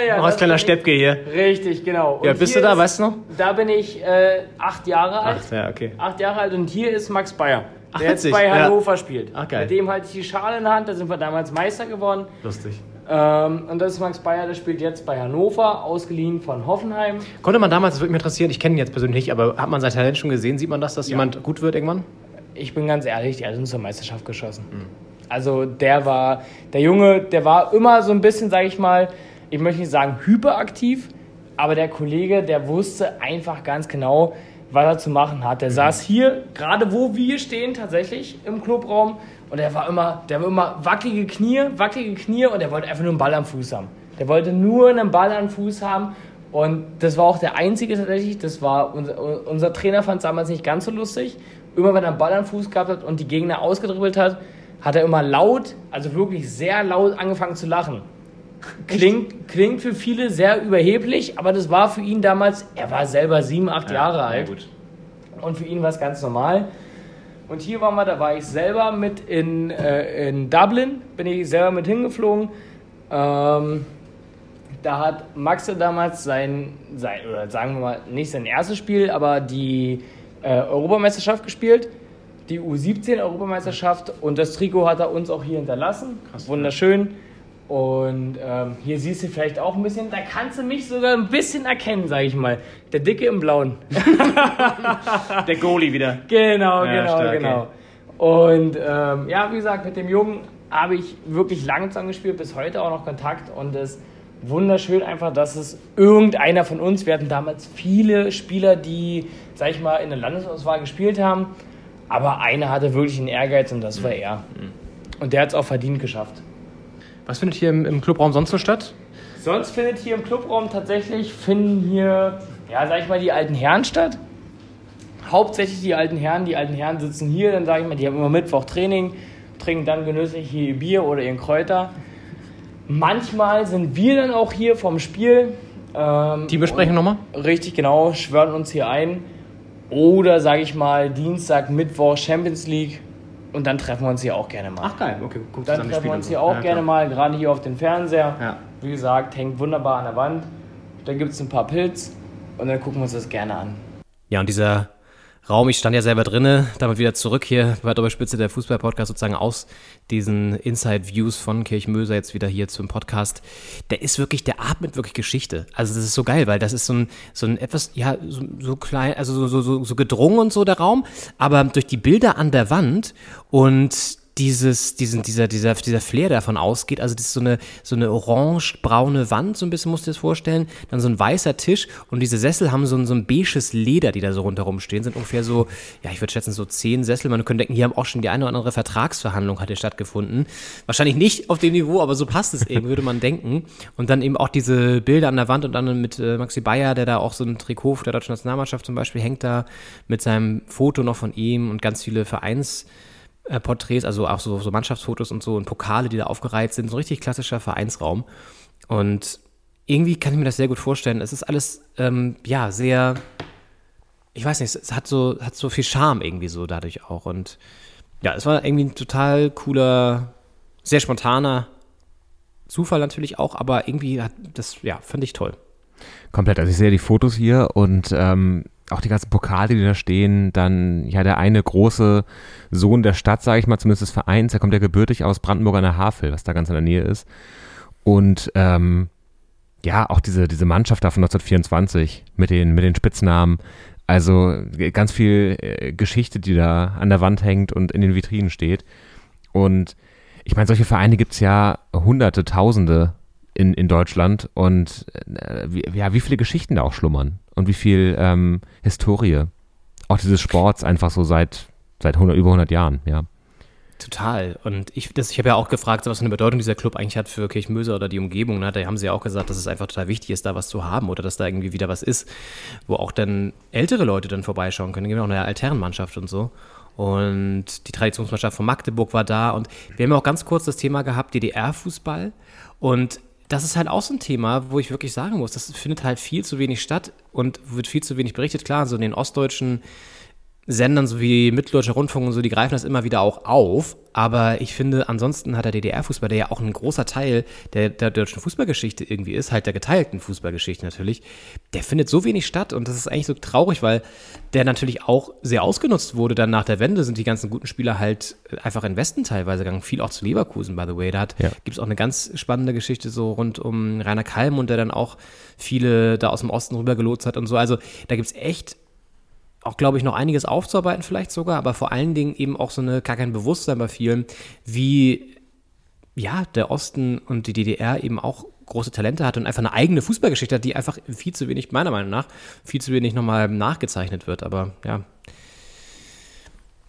ja, ja. noch als kleiner. Steppke hier. Richtig, genau. Ja, Und bist hier du da, ist- weißt du noch? Da bin ich äh, acht Jahre alt. Ach, ja, okay. Acht Jahre alt und hier ist Max Bayer, Ach, der jetzt bei ja. Hannover spielt. Ach, geil. Mit dem halte ich die Schale in der Hand, da sind wir damals Meister geworden. Lustig. Ähm, und das ist Max Bayer, der spielt jetzt bei Hannover, ausgeliehen von Hoffenheim. Konnte man damals, das würde mich interessieren, ich kenne ihn jetzt persönlich nicht, aber hat man sein Talent schon gesehen? Sieht man das, dass jemand gut wird irgendwann? Ich bin ganz ehrlich, der hat uns zur Meisterschaft geschossen. Also der war, der Junge, der war immer so ein bisschen, sage ich mal, ich möchte nicht sagen hyperaktiv, aber der Kollege, der wusste einfach ganz genau, was er zu machen hat. Der saß hier, gerade wo wir stehen, tatsächlich im Clubraum und der war immer, der war immer wackelige Knie, wackelige Knie und der wollte einfach nur einen Ball am Fuß haben. Der wollte nur einen Ball am Fuß haben und das war auch der einzige tatsächlich, das war unser, unser Trainer fand es damals nicht ganz so lustig. Immer wenn er einen Ball am Fuß gehabt hat und die Gegner ausgedribbelt hat, hat er immer laut, also wirklich sehr laut angefangen zu lachen. Klingt, klingt für viele sehr überheblich, aber das war für ihn damals, er war selber sieben, acht Jahre alt. Und für ihn war es ganz normal. Und hier waren wir, da war ich selber mit in, äh, in Dublin, bin ich selber mit hingeflogen. Ähm, da hat Max damals sein, sein, oder sagen wir mal, nicht sein erstes Spiel, aber die äh, Europameisterschaft gespielt. Die U17-Europameisterschaft und das Trikot hat er uns auch hier hinterlassen. Wunderschön. Und ähm, hier siehst du vielleicht auch ein bisschen, da kannst du mich sogar ein bisschen erkennen, sag ich mal. Der Dicke im Blauen. (laughs) Der Goalie wieder. Genau, Ja, genau, stark, genau. Und ähm, ja, wie gesagt, mit dem Jungen habe ich wirklich lange zusammengespielt, bis heute auch noch Kontakt und es ist wunderschön einfach, dass es irgendeiner von uns, wir hatten damals viele Spieler, die, sag ich mal, in der Landesauswahl gespielt haben, aber einer hatte wirklich einen Ehrgeiz und das war er. Und der hat es auch verdient geschafft. Was findet hier im, im Clubraum sonst so statt? Sonst findet hier im Clubraum tatsächlich, finden hier, ja, sag ich mal, die alten Herren statt. Hauptsächlich die alten Herren. Die alten Herren sitzen hier, dann sage ich mal, die haben immer Mittwoch Training, trinken dann genüsslich hier ihr Bier oder ihren Kräuter. Manchmal sind wir dann auch hier vom Spiel. Ähm, Die besprechen nochmal? Richtig, genau, schwören uns hier ein. Oder sage ich mal, Dienstag, Mittwoch Champions League. Und dann treffen wir uns hier auch gerne mal. Ach geil, okay, guck Dann treffen wir uns hier so. auch Ja, gerne mal, gerade hier auf dem Fernseher. Ja. Wie gesagt, hängt wunderbar an der Wand. Da gibt es ein paar Pilz und dann gucken wir uns das gerne an. Ja, und dieser Raum, ich stand ja selber drinne, damit wieder zurück hier bei der Spitze der Fußball-Podcast sozusagen aus diesen Inside-Views von Kirchmöser jetzt wieder hier zum Podcast. Der ist wirklich, der atmet wirklich Geschichte. Also das ist so geil, weil das ist so ein, so ein etwas, ja, so, so klein, also so, so, so, so gedrungen und so der Raum, aber durch die Bilder an der Wand und dieses, diesen, dieser, dieser, dieser Flair, davon ausgeht, also das ist so eine, so eine orange-braune Wand, so ein bisschen musst du dir das vorstellen, dann so ein weißer Tisch und diese Sessel haben so ein, so ein beiges Leder, die da so rundherum stehen, sind ungefähr so, ja, ich würde schätzen, so zehn Sessel, man könnte denken, hier haben auch schon die eine oder andere Vertragsverhandlung hat stattgefunden. Wahrscheinlich nicht auf dem Niveau, aber so passt es eben, würde man denken. Und dann eben auch diese Bilder an der Wand und dann mit äh, Maxi Bayer, der da auch so ein Trikot der deutschen Nationalmannschaft zum Beispiel hängt da mit seinem Foto noch von ihm und ganz viele Vereins- äh, Porträts, also auch so, so Mannschaftsfotos und so und Pokale, die da aufgereiht sind. So ein richtig klassischer Vereinsraum. Und irgendwie kann ich mir das sehr gut vorstellen. Es ist alles, ähm, ja, sehr, ich weiß nicht, es hat so, hat so viel Charme irgendwie so dadurch auch. Und ja, es war irgendwie ein total cooler, sehr spontaner Zufall natürlich auch, aber irgendwie hat das, ja, fand ich toll. Komplett. Also ich sehe die Fotos hier und ähm, auch die ganzen Pokale, die da stehen. Dann ja der eine große Sohn der Stadt, sage ich mal, zumindest des Vereins. Der kommt ja gebürtig aus Brandenburg an der Havel, was da ganz in der Nähe ist. Und ähm, ja, auch diese, diese Mannschaft da von 1924 mit den, mit den Spitznamen. Also ganz viel äh, Geschichte, die da an der Wand hängt und in den Vitrinen steht. Und ich meine, solche Vereine gibt es ja hunderte, tausende in, in Deutschland und äh, wie, ja, wie viele Geschichten da auch schlummern und wie viel ähm, Historie. Auch dieses Sports einfach so seit, seit 100, über 100 Jahren, ja. Total. Und ich, ich habe ja auch gefragt, was für eine Bedeutung dieser Club eigentlich hat für Kirchmöser oder die Umgebung. Ne? Da haben sie ja auch gesagt, dass es einfach total wichtig ist, da was zu haben oder dass da irgendwie wieder was ist, wo auch dann ältere Leute dann vorbeischauen können. Genau, eine Altherrenmannschaft und so. Und die Traditionsmannschaft von Magdeburg war da. Und wir haben ja auch ganz kurz das Thema gehabt, DDR-Fußball. Und das ist halt auch so ein Thema, wo ich wirklich sagen muss, das findet halt viel zu wenig statt und wird viel zu wenig berichtet. Klar, so in den ostdeutschen Sendern so wie Mitteldeutscher Rundfunk und so, die greifen das immer wieder auch auf. Aber ich finde, ansonsten hat der DDR-Fußball, der ja auch ein großer Teil der, der deutschen Fußballgeschichte irgendwie ist, halt der geteilten Fußballgeschichte natürlich, der findet so wenig statt und das ist eigentlich so traurig, weil der natürlich auch sehr ausgenutzt wurde. Dann nach der Wende sind die ganzen guten Spieler halt einfach in den Westen teilweise gegangen. Viel auch zu Leverkusen, by the way. Da hat, Ja. gibt es auch eine ganz spannende Geschichte so rund um Rainer Kalm und der dann auch viele da aus dem Osten rübergelotst hat und so. Also da gibt es echt auch, glaube ich, noch einiges aufzuarbeiten vielleicht sogar, aber vor allen Dingen eben auch so eine gar kein Bewusstsein bei vielen, wie ja, der Osten und die DDR eben auch große Talente hat und einfach eine eigene Fußballgeschichte hat, die einfach viel zu wenig, meiner Meinung nach, viel zu wenig nochmal nachgezeichnet wird. Aber ja,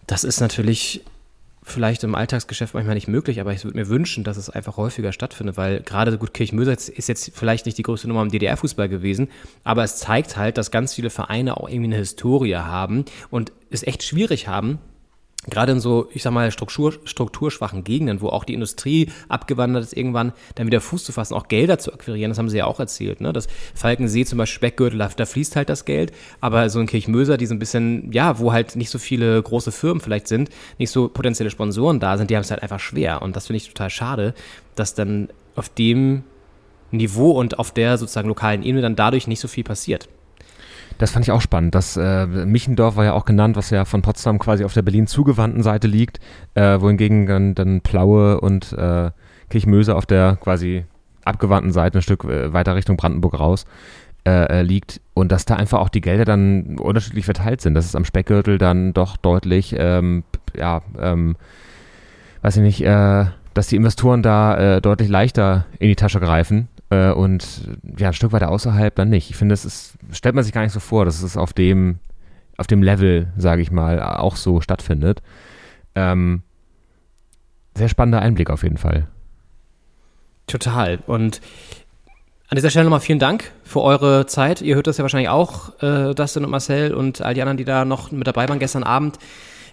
das ist natürlich vielleicht im Alltagsgeschäft manchmal nicht möglich, aber ich würde mir wünschen, dass es einfach häufiger stattfindet, weil gerade gut Kirchmöser ist jetzt vielleicht nicht die größte Nummer im DDR-Fußball gewesen, aber es zeigt halt, dass ganz viele Vereine auch irgendwie eine Historie haben und es echt schwierig haben, gerade in so, ich sag mal, Struktur, strukturschwachen Gegenden, wo auch die Industrie abgewandert ist, irgendwann dann wieder Fuß zu fassen, auch Gelder zu akquirieren, das haben sie ja auch erzählt, ne? Das Falkensee zum Beispiel Speckgürtel, da, fließt halt das Geld, aber so in Kirchmöser, die so ein bisschen, ja, wo halt nicht so viele große Firmen vielleicht sind, nicht so potenzielle Sponsoren da sind, die haben es halt einfach schwer und das finde ich total schade, dass dann auf dem Niveau und auf der sozusagen lokalen Ebene dann dadurch nicht so viel passiert. Das fand ich auch spannend. Das äh, Michendorf war ja auch genannt, was ja von Potsdam quasi auf der Berlin zugewandten Seite liegt, äh, wohingegen dann, dann Plaue und äh, Kirchmöse auf der quasi abgewandten Seite ein Stück äh, weiter Richtung Brandenburg raus äh, äh, liegt und dass da einfach auch die Gelder dann unterschiedlich verteilt sind. Dass es am Speckgürtel dann doch deutlich ähm, ja, ähm, weiß ich nicht, äh, dass die Investoren da äh, deutlich leichter in die Tasche greifen äh, und ja, ein Stück weiter außerhalb dann nicht. Ich finde, das ist, stellt man sich gar nicht so vor, dass es auf dem, auf dem Level, sage ich mal, auch so stattfindet. Ähm, sehr spannender Einblick auf jeden Fall. Total. Und an dieser Stelle nochmal vielen Dank für eure Zeit. Ihr hört das ja wahrscheinlich auch, äh, Dustin und Marcel und all die anderen, die da noch mit dabei waren gestern Abend.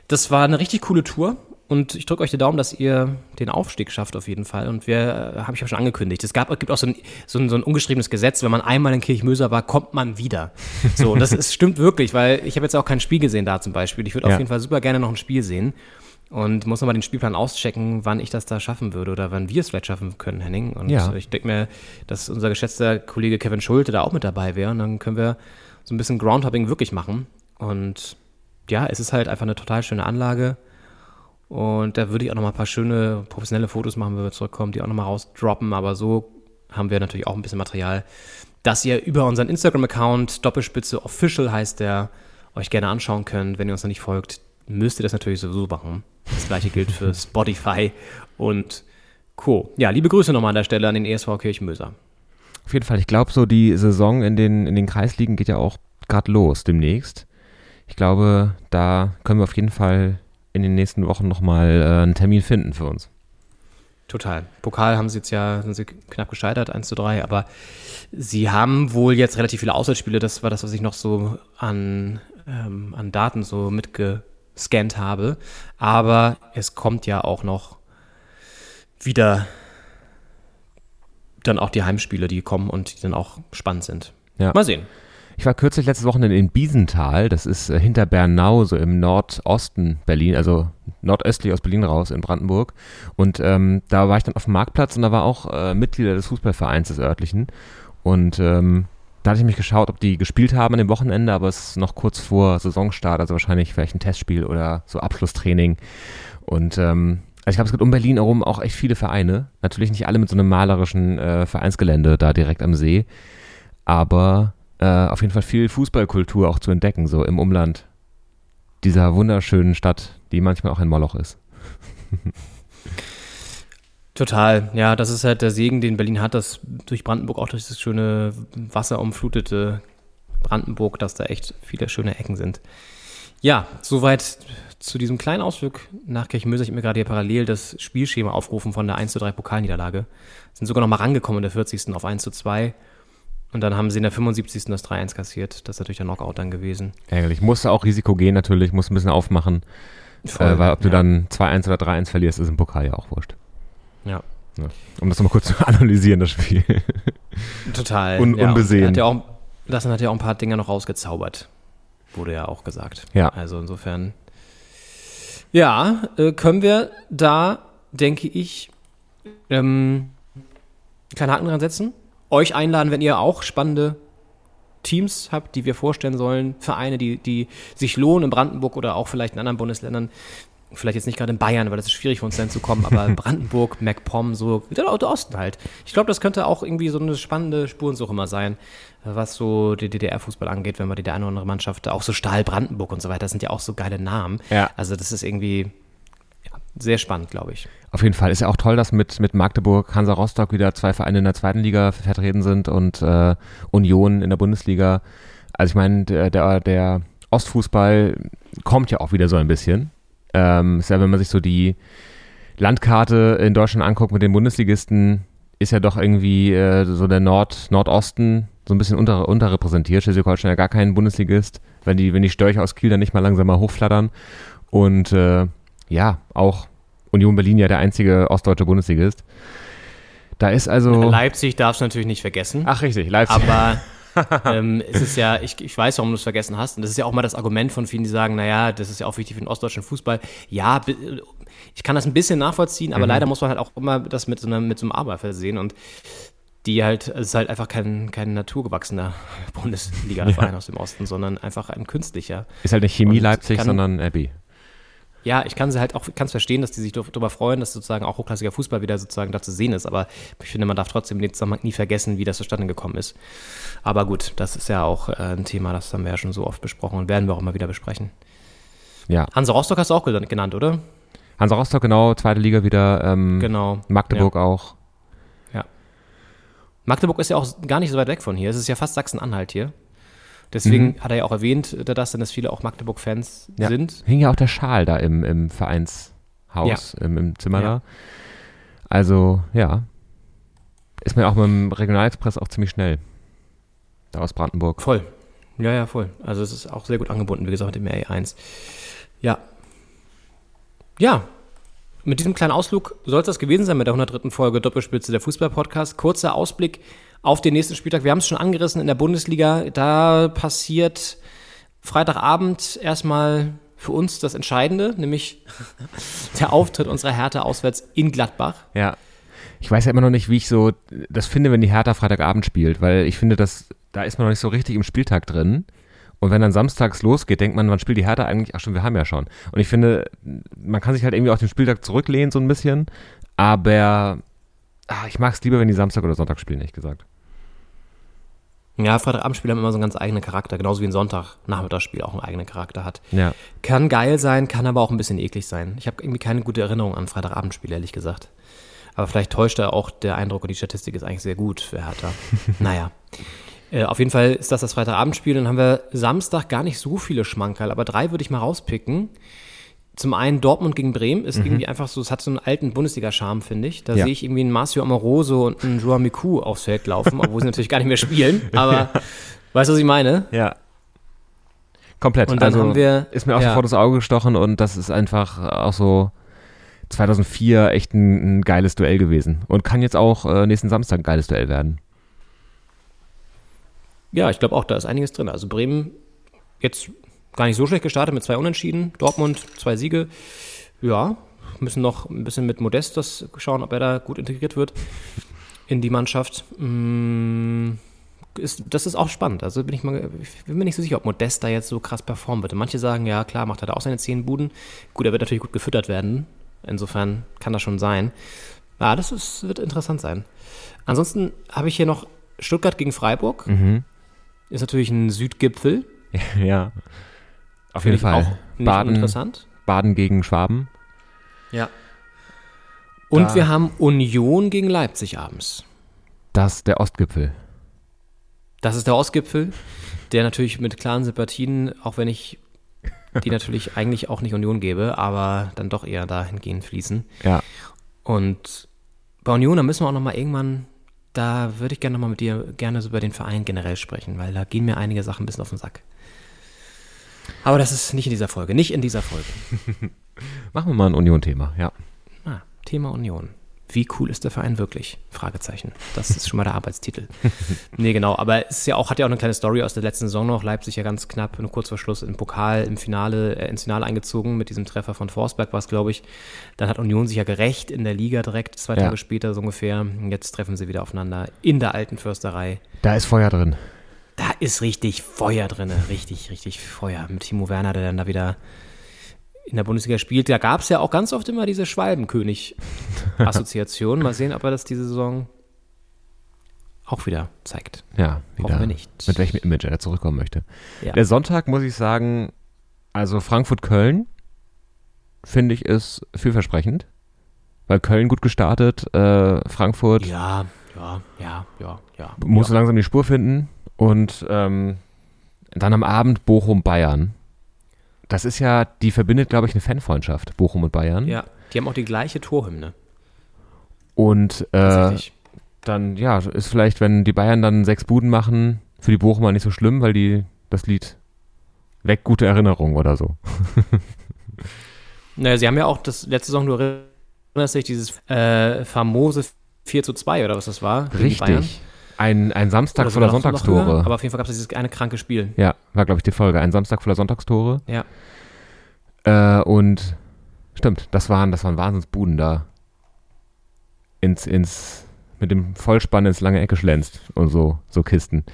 Das war eine richtig coole Tour. Und ich drücke euch die Daumen, dass ihr den Aufstieg schafft auf jeden Fall. Und wir, äh, habe ich ja schon angekündigt, es gab, gibt auch so ein, so, ein, so ein ungeschriebenes Gesetz, wenn man einmal in Kirchmöser war, kommt man wieder. (laughs) So, und das ist, stimmt wirklich, weil ich habe jetzt auch kein Spiel gesehen da zum Beispiel. Ich würde Ja. auf jeden Fall super gerne noch ein Spiel sehen. Und muss nochmal den Spielplan auschecken, wann ich das da schaffen würde oder wann wir es vielleicht schaffen können, Henning. Und Ja. ich denke mir, dass unser geschätzter Kollege Kevin Schulte da auch mit dabei wäre. Und dann können wir so ein bisschen Groundhopping wirklich machen. Und ja, es ist halt einfach eine total schöne Anlage. Und da würde ich auch noch mal ein paar schöne professionelle Fotos machen, wenn wir zurückkommen, die auch noch mal rausdroppen. Aber so haben wir natürlich auch ein bisschen Material, das ihr über unseren Instagram-Account, Doppelspitze Official heißt der, euch gerne anschauen könnt. Wenn ihr uns noch nicht folgt, müsst ihr das natürlich sowieso machen. Das gleiche gilt für (laughs) Spotify und Co. Ja, liebe Grüße nochmal an der Stelle an den ESV Kirchmöser. Auf jeden Fall, ich glaube, so die Saison in den, in den Kreisligen geht ja auch gerade los demnächst. Ich glaube, da können wir auf jeden Fall in den nächsten Wochen nochmal äh, einen Termin finden für uns. Total. Pokal haben sie jetzt ja, sind sie knapp gescheitert, 1 zu 3, aber sie haben wohl jetzt relativ viele Auswärtsspiele, das war das, was ich noch so an, ähm, an Daten so mitgescannt habe. Aber es kommt ja auch noch wieder dann auch die Heimspiele, die kommen und die dann auch spannend sind. Ja. Mal sehen. Ich war kürzlich letztes Wochenende in Biesenthal, das ist äh, hinter Bernau, so im Nordosten Berlin, also nordöstlich aus Berlin raus in Brandenburg. Und ähm, da war ich dann auf dem Marktplatz und da war auch äh, Mitglieder des Fußballvereins des örtlichen. Und ähm, da hatte ich mich geschaut, ob die gespielt haben an dem Wochenende, aber es ist noch kurz vor Saisonstart, also wahrscheinlich vielleicht ein Testspiel oder so Abschlusstraining. Und ähm, also ich glaube, es gibt um Berlin herum auch echt viele Vereine. Natürlich nicht alle mit so einem malerischen äh, Vereinsgelände da direkt am See, aber äh, auf jeden Fall viel Fußballkultur auch zu entdecken, so im Umland dieser wunderschönen Stadt, die manchmal auch ein Moloch ist. (laughs) Total, ja, das ist halt der Segen, den Berlin hat, dass durch Brandenburg auch durch das schöne wasserumflutete Brandenburg, dass da echt viele schöne Ecken sind. Ja, soweit zu diesem kleinen Ausflug nach Kirchmöser. Ich habe mir gerade hier parallel das Spielschema aufgerufen von der 1 zu 3 Pokalniederlage. Sind sogar noch mal rangekommen in der 40. auf 1 zu 2. Und dann haben sie in der 75. das 3-1 kassiert. Das ist natürlich der Knockout dann gewesen. Ärgerlich. Musste auch Risiko gehen natürlich, musst ein bisschen aufmachen. Voll, äh, weil ob du ja. dann 2-1 oder 3-1 verlierst, ist im Pokal ja auch wurscht. Ja. Ja. Um das nochmal kurz zu (laughs) analysieren, das Spiel. Total. Un ja, und unbesehen. Hat ja auch, das hat ja auch ein paar Dinge noch rausgezaubert. Wurde ja auch gesagt. Ja. Also insofern. Ja, äh, können wir da, denke ich, ähm, einen kleinen Haken dran setzen. Euch einladen, wenn ihr auch spannende Teams habt, die wir vorstellen sollen, Vereine, die, die sich lohnen in Brandenburg oder auch vielleicht in anderen Bundesländern. Vielleicht jetzt nicht gerade in Bayern, weil das ist schwierig für uns dann zu kommen, aber (laughs) Brandenburg, MacPom, so, der Osten halt. Ich glaube, das könnte auch irgendwie so eine spannende Spurensuche mal sein, was so den DDR-Fußball angeht, wenn man die der eine oder andere Mannschaft, auch so Stahl Brandenburg und so weiter, das sind ja auch so geile Namen. Ja. Also das ist irgendwie sehr spannend, glaube ich. Auf jeden Fall ist ja auch toll, dass mit, mit Magdeburg, Hansa Rostock wieder zwei Vereine in der zweiten Liga vertreten sind und äh, Union in der Bundesliga. Also ich meine, der, der, der Ostfußball kommt ja auch wieder so ein bisschen. Ähm, ist ja, wenn man sich so die Landkarte in Deutschland anguckt mit den Bundesligisten, ist ja doch irgendwie äh, so der Nord, Nordosten so ein bisschen unter, unterrepräsentiert. Schleswig-Holstein ja gar kein Bundesligist, wenn die, wenn die Störche aus Kiel dann nicht mal langsam mal hochflattern. Und äh, ja, auch Union Berlin ja der einzige ostdeutsche Bundesligist. Da ist also. Leipzig darfst du natürlich nicht vergessen. Ach, richtig, Leipzig. Aber (laughs) ähm, es ist ja, ich, ich weiß, warum du es vergessen hast. Und das ist ja auch mal das Argument von vielen, die sagen, naja, das ist ja auch wichtig für den ostdeutschen Fußball. Ja, bi- ich kann das ein bisschen nachvollziehen, aber Mhm. leider muss man halt auch immer das mit so, einer, mit so einem Aber versehen. Und die halt, es ist halt einfach kein, kein naturgewachsener (laughs) Bundesliga-Verein Ja. aus dem Osten, sondern einfach ein künstlicher. Ist halt nicht Chemie Und Leipzig, sondern RB. Ja, ich kann sie halt auch, kann es verstehen, dass die sich dar- darüber freuen, dass sozusagen auch hochklassiger Fußball wieder sozusagen da zu sehen ist. Aber ich finde, man darf trotzdem den Zusammenhang nie vergessen, wie das zustande gekommen ist. Aber gut, das ist ja auch äh, ein Thema, das haben wir ja schon so oft besprochen und werden wir auch immer wieder besprechen. Ja. Hansa Rostock hast du auch gen- genannt, oder? Hansa Rostock, genau, zweite Liga wieder. Ähm, Genau. Magdeburg auch. Magdeburg ist ja auch gar nicht so weit weg von hier. Es ist ja fast Sachsen-Anhalt hier. Deswegen Mhm. hat er ja auch erwähnt, der Dustin, dass viele auch Magdeburg-Fans Ja. sind. Hing ja auch der Schal da im, im Vereinshaus, im, im Zimmer Ja. da. Also, ja. Ist mir auch mit dem Regionalexpress auch ziemlich schnell. Da aus Brandenburg. Voll. Ja, ja, voll. Also es ist auch sehr gut angebunden, wie gesagt, mit dem RE1. Ja. Ja. Mit diesem kleinen Ausflug soll es das gewesen sein mit der 103. Folge Doppelspitze der Fußball-Podcast. Kurzer Ausblick auf den nächsten Spieltag. Wir haben es schon angerissen in der Bundesliga. Da passiert Freitagabend erstmal für uns das Entscheidende, nämlich (laughs) der Auftritt unserer Hertha auswärts in Gladbach. Ja. Ich weiß ja immer noch nicht, wie ich so das finde, wenn die Hertha Freitagabend spielt, weil ich finde, dass da ist man noch nicht so richtig im Spieltag drin. Und wenn dann samstags losgeht, denkt man, wann spielt die Hertha eigentlich? Ach schon, wir haben ja schon. Und ich finde, man kann sich halt irgendwie auf den Spieltag zurücklehnen, so ein bisschen. Aber ach, ich mag es lieber, wenn die Samstag oder Sonntag spielen, ehrlich gesagt. Ja, Freitagabendspiele haben immer so einen ganz eigenen Charakter, genauso wie ein Sonntag-Nachmittagsspiel auch einen eigenen Charakter hat. Ja. Kann geil sein, kann aber auch ein bisschen eklig sein. Ich habe irgendwie keine gute Erinnerung an Freitagabendspiele, ehrlich gesagt. Aber vielleicht täuscht da auch der Eindruck und die Statistik ist eigentlich sehr gut für Hertha. (laughs) naja. Äh, auf jeden Fall ist das das Freitagabendspiel. Dann haben wir Samstag gar nicht so viele Schmankerl, aber drei würde ich mal rauspicken. Zum einen Dortmund gegen Bremen ist Mhm. irgendwie einfach so, es hat so einen alten Bundesliga-Charme, finde ich. Da Ja. sehe ich irgendwie einen Marcio Amoroso und einen Joao Miku aufs Feld laufen, obwohl sie natürlich gar nicht mehr spielen. (laughs) Aber weißt du, was ich meine? Ja. Komplett. Und dann also haben wir- ist mir auch ja. sofort ins Auge gestochen und das ist einfach auch so 2004 echt ein, ein geiles Duell gewesen. Und kann jetzt auch äh, nächsten Samstag ein geiles Duell werden. Ja, ich glaube auch, da ist einiges drin. Also Bremen jetzt gar nicht so schlecht gestartet mit zwei Unentschieden. Dortmund zwei Siege. Ja, müssen noch ein bisschen mit Modest das schauen, ob er da gut integriert wird in die Mannschaft. Mm, Ist, das ist auch spannend. Also bin ich mal, ich bin mir nicht so sicher, ob Modest da jetzt so krass performen wird. Und manche sagen, ja klar, macht er da auch seine zehn Buden. Gut, er wird natürlich gut gefüttert werden. Insofern kann das schon sein. Ja, das ist, wird interessant sein. Ansonsten habe ich hier noch Stuttgart gegen Freiburg. Mhm. Ist natürlich ein Südgipfel. (laughs) ja. Auf jeden auch Fall. nicht Baden, uninteressant. Baden gegen Schwaben. Ja. Und Da- wir haben Union gegen Leipzig abends. Das ist der Ostgipfel. Das ist der Ostgipfel, der natürlich mit klaren Sympathien, auch wenn ich die (laughs) natürlich eigentlich auch nicht Union gebe, aber dann doch eher dahingehend fließen. Ja. Und bei Union, da müssen wir auch nochmal irgendwann, da würde ich gerne nochmal mit dir gerne so über den Verein generell sprechen, weil da gehen mir einige Sachen ein bisschen auf den Sack. Aber das ist nicht in dieser Folge, nicht in dieser Folge. (laughs) Machen wir mal ein Union-Thema, ja. Ah, Thema Union. Wie cool ist der Verein wirklich? Fragezeichen. Das ist schon mal der Arbeitstitel. (laughs) nee, genau. Aber es ist ja auch, hat ja auch eine kleine Story aus der letzten Saison noch. Leipzig ja ganz knapp, nur kurz vor Schluss im Pokal, im Finale, äh, ins Finale eingezogen mit diesem Treffer von Forsberg war es, glaube ich. Dann hat Union sich ja gerecht in der Liga direkt, zwei Ja. Tage später so ungefähr. Jetzt treffen sie wieder aufeinander in der alten Försterei. Da ist Feuer drin. Da ist richtig Feuer drin, richtig, richtig Feuer. Mit Timo Werner, der dann da wieder in der Bundesliga spielt. Da gab es ja auch ganz oft immer diese Schwalbenkönig-Assoziation. Mal sehen, ob er das diese Saison auch wieder zeigt. Ja, Hoffen wieder. wir nicht. Mit welchem Image er zurückkommen möchte. Ja. Der Sonntag, muss ich sagen, also Frankfurt-Köln, finde ich, ist vielversprechend. Weil Köln gut gestartet, äh, Frankfurt Ja, ja, ja, ja, ja. muss ja. langsam die Spur finden. Und ähm, dann am Abend Bochum-Bayern. Das ist ja, die verbindet, glaube ich, eine Fanfreundschaft, Bochum und Bayern. Ja, die haben auch die gleiche Torhymne. Und äh, dann, ja, ist vielleicht, wenn die Bayern dann sechs Buden machen, für die Bochumer nicht so schlimm, weil die das Lied weg gute Erinnerung oder so. Naja, sie haben ja auch das letzte Saison, du erinnerst dich, dieses äh, famose 4 zu 2 oder was das war. gegen die Bayern. Richtig. Ein, ein Samstag voller. Sonntagstore. Aber auf jeden Fall gab es dieses eine kranke Spiel. Ja, war, glaube ich, die Folge. Ein Samstag voller Sonntagstore. Ja. Äh, und stimmt, das waren, das waren Wahnsinnsbuden da. Ins, ins, mit dem Vollspann ins lange Ecke schlänzt und so, so Kisten.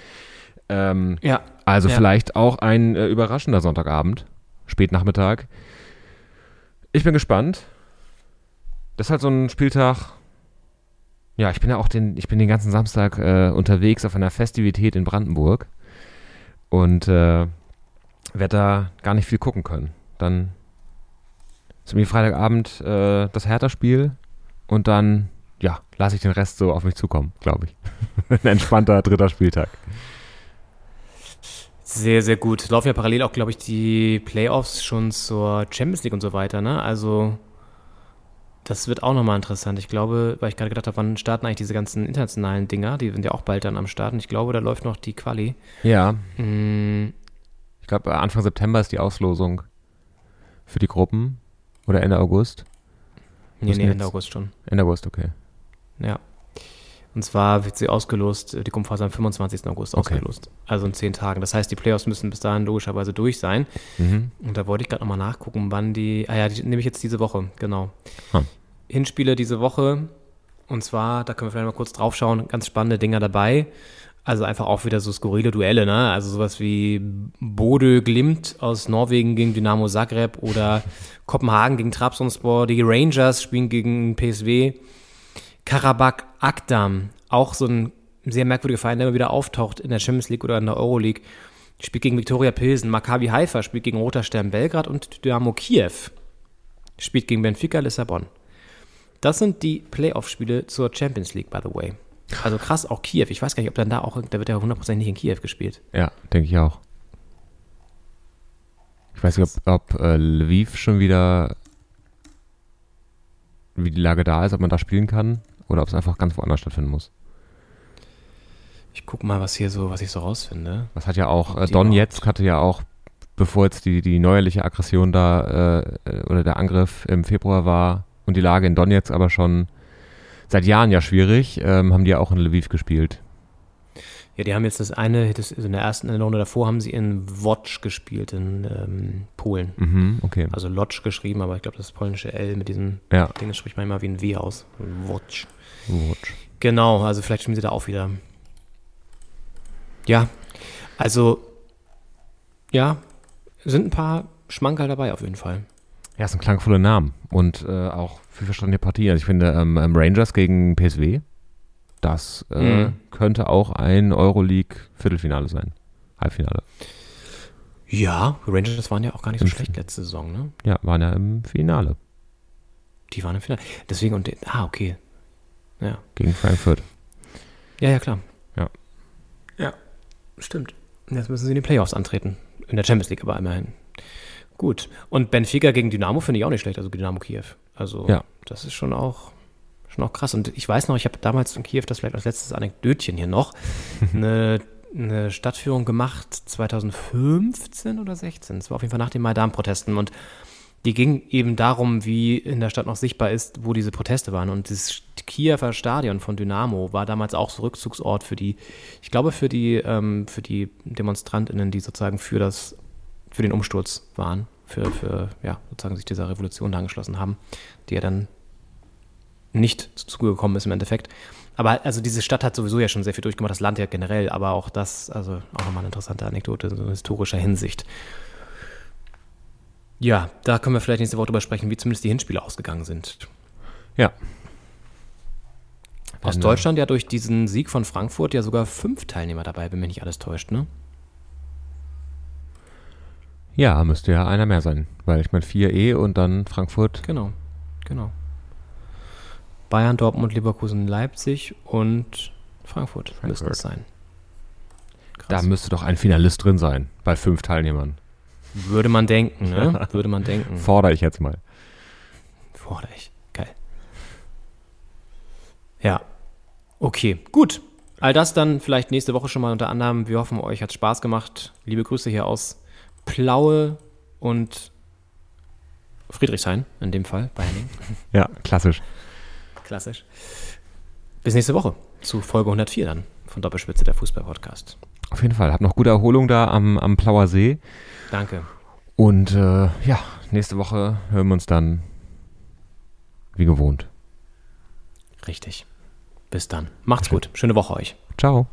Ähm, Ja. Also Ja. vielleicht auch ein äh, überraschender Sonntagabend, Spätnachmittag. Ich bin gespannt. Das ist halt so ein Spieltag. Ja, ich bin ja auch den, ich bin den ganzen Samstag äh, unterwegs auf einer Festivität in Brandenburg und äh, werde da gar nicht viel gucken können. Dann Ist irgendwie Freitagabend äh, das Hertha-Spiel und dann, ja, lasse ich den Rest so auf mich zukommen, glaube ich. (laughs) Ein entspannter dritter Spieltag. Sehr, sehr gut. Laufen ja parallel auch, glaube ich, die Playoffs schon zur Champions League und so weiter, ne? Also, das wird auch nochmal interessant. Ich glaube, weil ich gerade gedacht habe, wann starten eigentlich diese ganzen internationalen Dinger? Die sind ja auch bald dann am Start. Und ich glaube, da läuft noch die Quali. Ja. Mm, Ich glaube, Anfang September ist die Auslosung für die Gruppen. Oder Ende August. nee, nee, Ende August schon. Ende August, okay. Ja. Und zwar wird sie ausgelost, äh, die Gruppenphase am 25. August Okay. ausgelost. Also in zehn Tagen. Das heißt, die Playoffs müssen bis dahin logischerweise durch sein. Mhm. Und da wollte ich gerade nochmal nachgucken, wann die. Ah ja, die nehme ich jetzt diese Woche, genau. Ah. Hinspiele diese Woche. Und zwar, da können wir vielleicht mal kurz drauf schauen, ganz spannende Dinger dabei. Also einfach auch wieder so skurrile Duelle, ne? Also sowas wie Bode Glimt aus Norwegen gegen Dynamo Zagreb oder Kopenhagen gegen Trabzonspor. Die Rangers spielen gegen PSW. Karabakh Akdam, auch so ein sehr merkwürdiger Verein, der immer wieder auftaucht in der Champions League oder in der Euroleague. Spielt gegen Viktoria Pilsen. Maccabi Haifa spielt gegen Roter Stern Belgrad und Dynamo Kiew spielt gegen Benfica Lissabon. Das sind die Playoff-Spiele zur Champions League, by the way. Also krass, auch Kiew. Ich weiß gar nicht, ob dann da auch, da wird ja 100% nicht in Kiew gespielt. Ja, denke ich auch. Ich weiß nicht, ob, ob äh, Lviv schon wieder, wie die Lage da ist, ob man da spielen kann oder ob es einfach ganz woanders stattfinden muss. Ich guck mal, was hier so, was ich so rausfinde. Das hat ja auch, äh, Donetsk hatte ja auch, bevor jetzt die, die neuerliche Aggression da äh, oder der Angriff im Februar war und die Lage in Donetsk aber schon seit Jahren ja schwierig, ähm, haben die ja auch in Lviv gespielt. Ja, die haben jetzt das eine, das, also in der ersten Runde davor haben sie in Wodz gespielt, in ähm, Polen. Mhm, okay. Also Lodz geschrieben, aber ich glaube, das polnische L mit diesem Ja. Ding, das spricht man immer wie ein W aus. Wodz. Wodz. Genau, also vielleicht spielen sie da auch wieder. Ja, also, ja, sind ein paar Schmankerl dabei auf jeden Fall. Ja, es sind klangvolle Namen und äh, auch viel verstandene Partien. Also ich finde ähm, ähm, Rangers gegen PSW, das äh, Mhm. könnte auch ein Euroleague-Viertelfinale sein. Halbfinale. Ja, Rangers waren ja auch gar nicht so Im schlecht letzte Saison, ne? Ja, waren ja im Finale Die waren im Finale. Deswegen, und, ah, okay. Ja. gegen Frankfurt. Ja, ja, klar. Ja. Ja, stimmt. Jetzt müssen sie in die Playoffs antreten. In der Champions League aber immerhin. Gut. Und Benfica gegen Dynamo finde ich auch nicht schlecht, also Dynamo Kiew. Also, Ja. das ist schon auch, schon auch krass. Und ich weiß noch, ich habe damals in Kiew, das vielleicht als letztes Anekdötchen hier noch, eine, (laughs) eine Stadtführung gemacht, 2015 oder 16. Das war auf jeden Fall nach den Maidan-Protesten. Und die ging eben darum, wie in der Stadt noch sichtbar ist, wo diese Proteste waren. Und das Kiewer Stadion von Dynamo war damals auch so Rückzugsort für die, ich glaube, für die, ähm, für die DemonstrantInnen, die sozusagen für das, für den Umsturz waren, für, für, ja, sozusagen sich dieser Revolution da angeschlossen haben, die ja dann nicht zugekommen ist im Endeffekt. Aber also diese Stadt hat sowieso ja schon sehr viel durchgemacht, das Land ja generell, aber auch das, also auch nochmal eine interessante Anekdote, so in historischer Hinsicht. Ja, da können wir vielleicht nächste Woche drüber sprechen, wie zumindest die Hinspiele ausgegangen sind. Ja. Aus äh, Deutschland ja durch diesen Sieg von Frankfurt ja sogar fünf Teilnehmer dabei, wenn mich nicht alles täuscht, ne? Ja, müsste ja einer mehr sein, weil ich meine 4E und dann Frankfurt. Genau, genau. Bayern, Dortmund, Leverkusen, Leipzig und Frankfurt, müssten Frankfurt. es sein. Da müsste doch ein Finalist drin sein, bei fünf Teilnehmern. Würde man denken, ne? (laughs) Würde man denken. Fordere ich jetzt mal. Fordere ich. Geil. Ja. Okay, gut. All das dann vielleicht nächste Woche schon mal unter anderem. Wir hoffen, euch hat Spaß gemacht. Liebe Grüße hier aus Plaue und Friedrichshain, in dem Fall, bei Henning. (laughs) Ja, klassisch. Klassisch. Bis nächste Woche zu Folge 104 dann von Doppelspitze der Fußball-Podcast. Auf jeden Fall. Hab noch gute Erholung da am, am Plauer See. Danke. Und äh, ja, nächste Woche hören wir uns dann wie gewohnt. Richtig. Bis dann. Macht's gut. Schöne Woche euch. Ciao.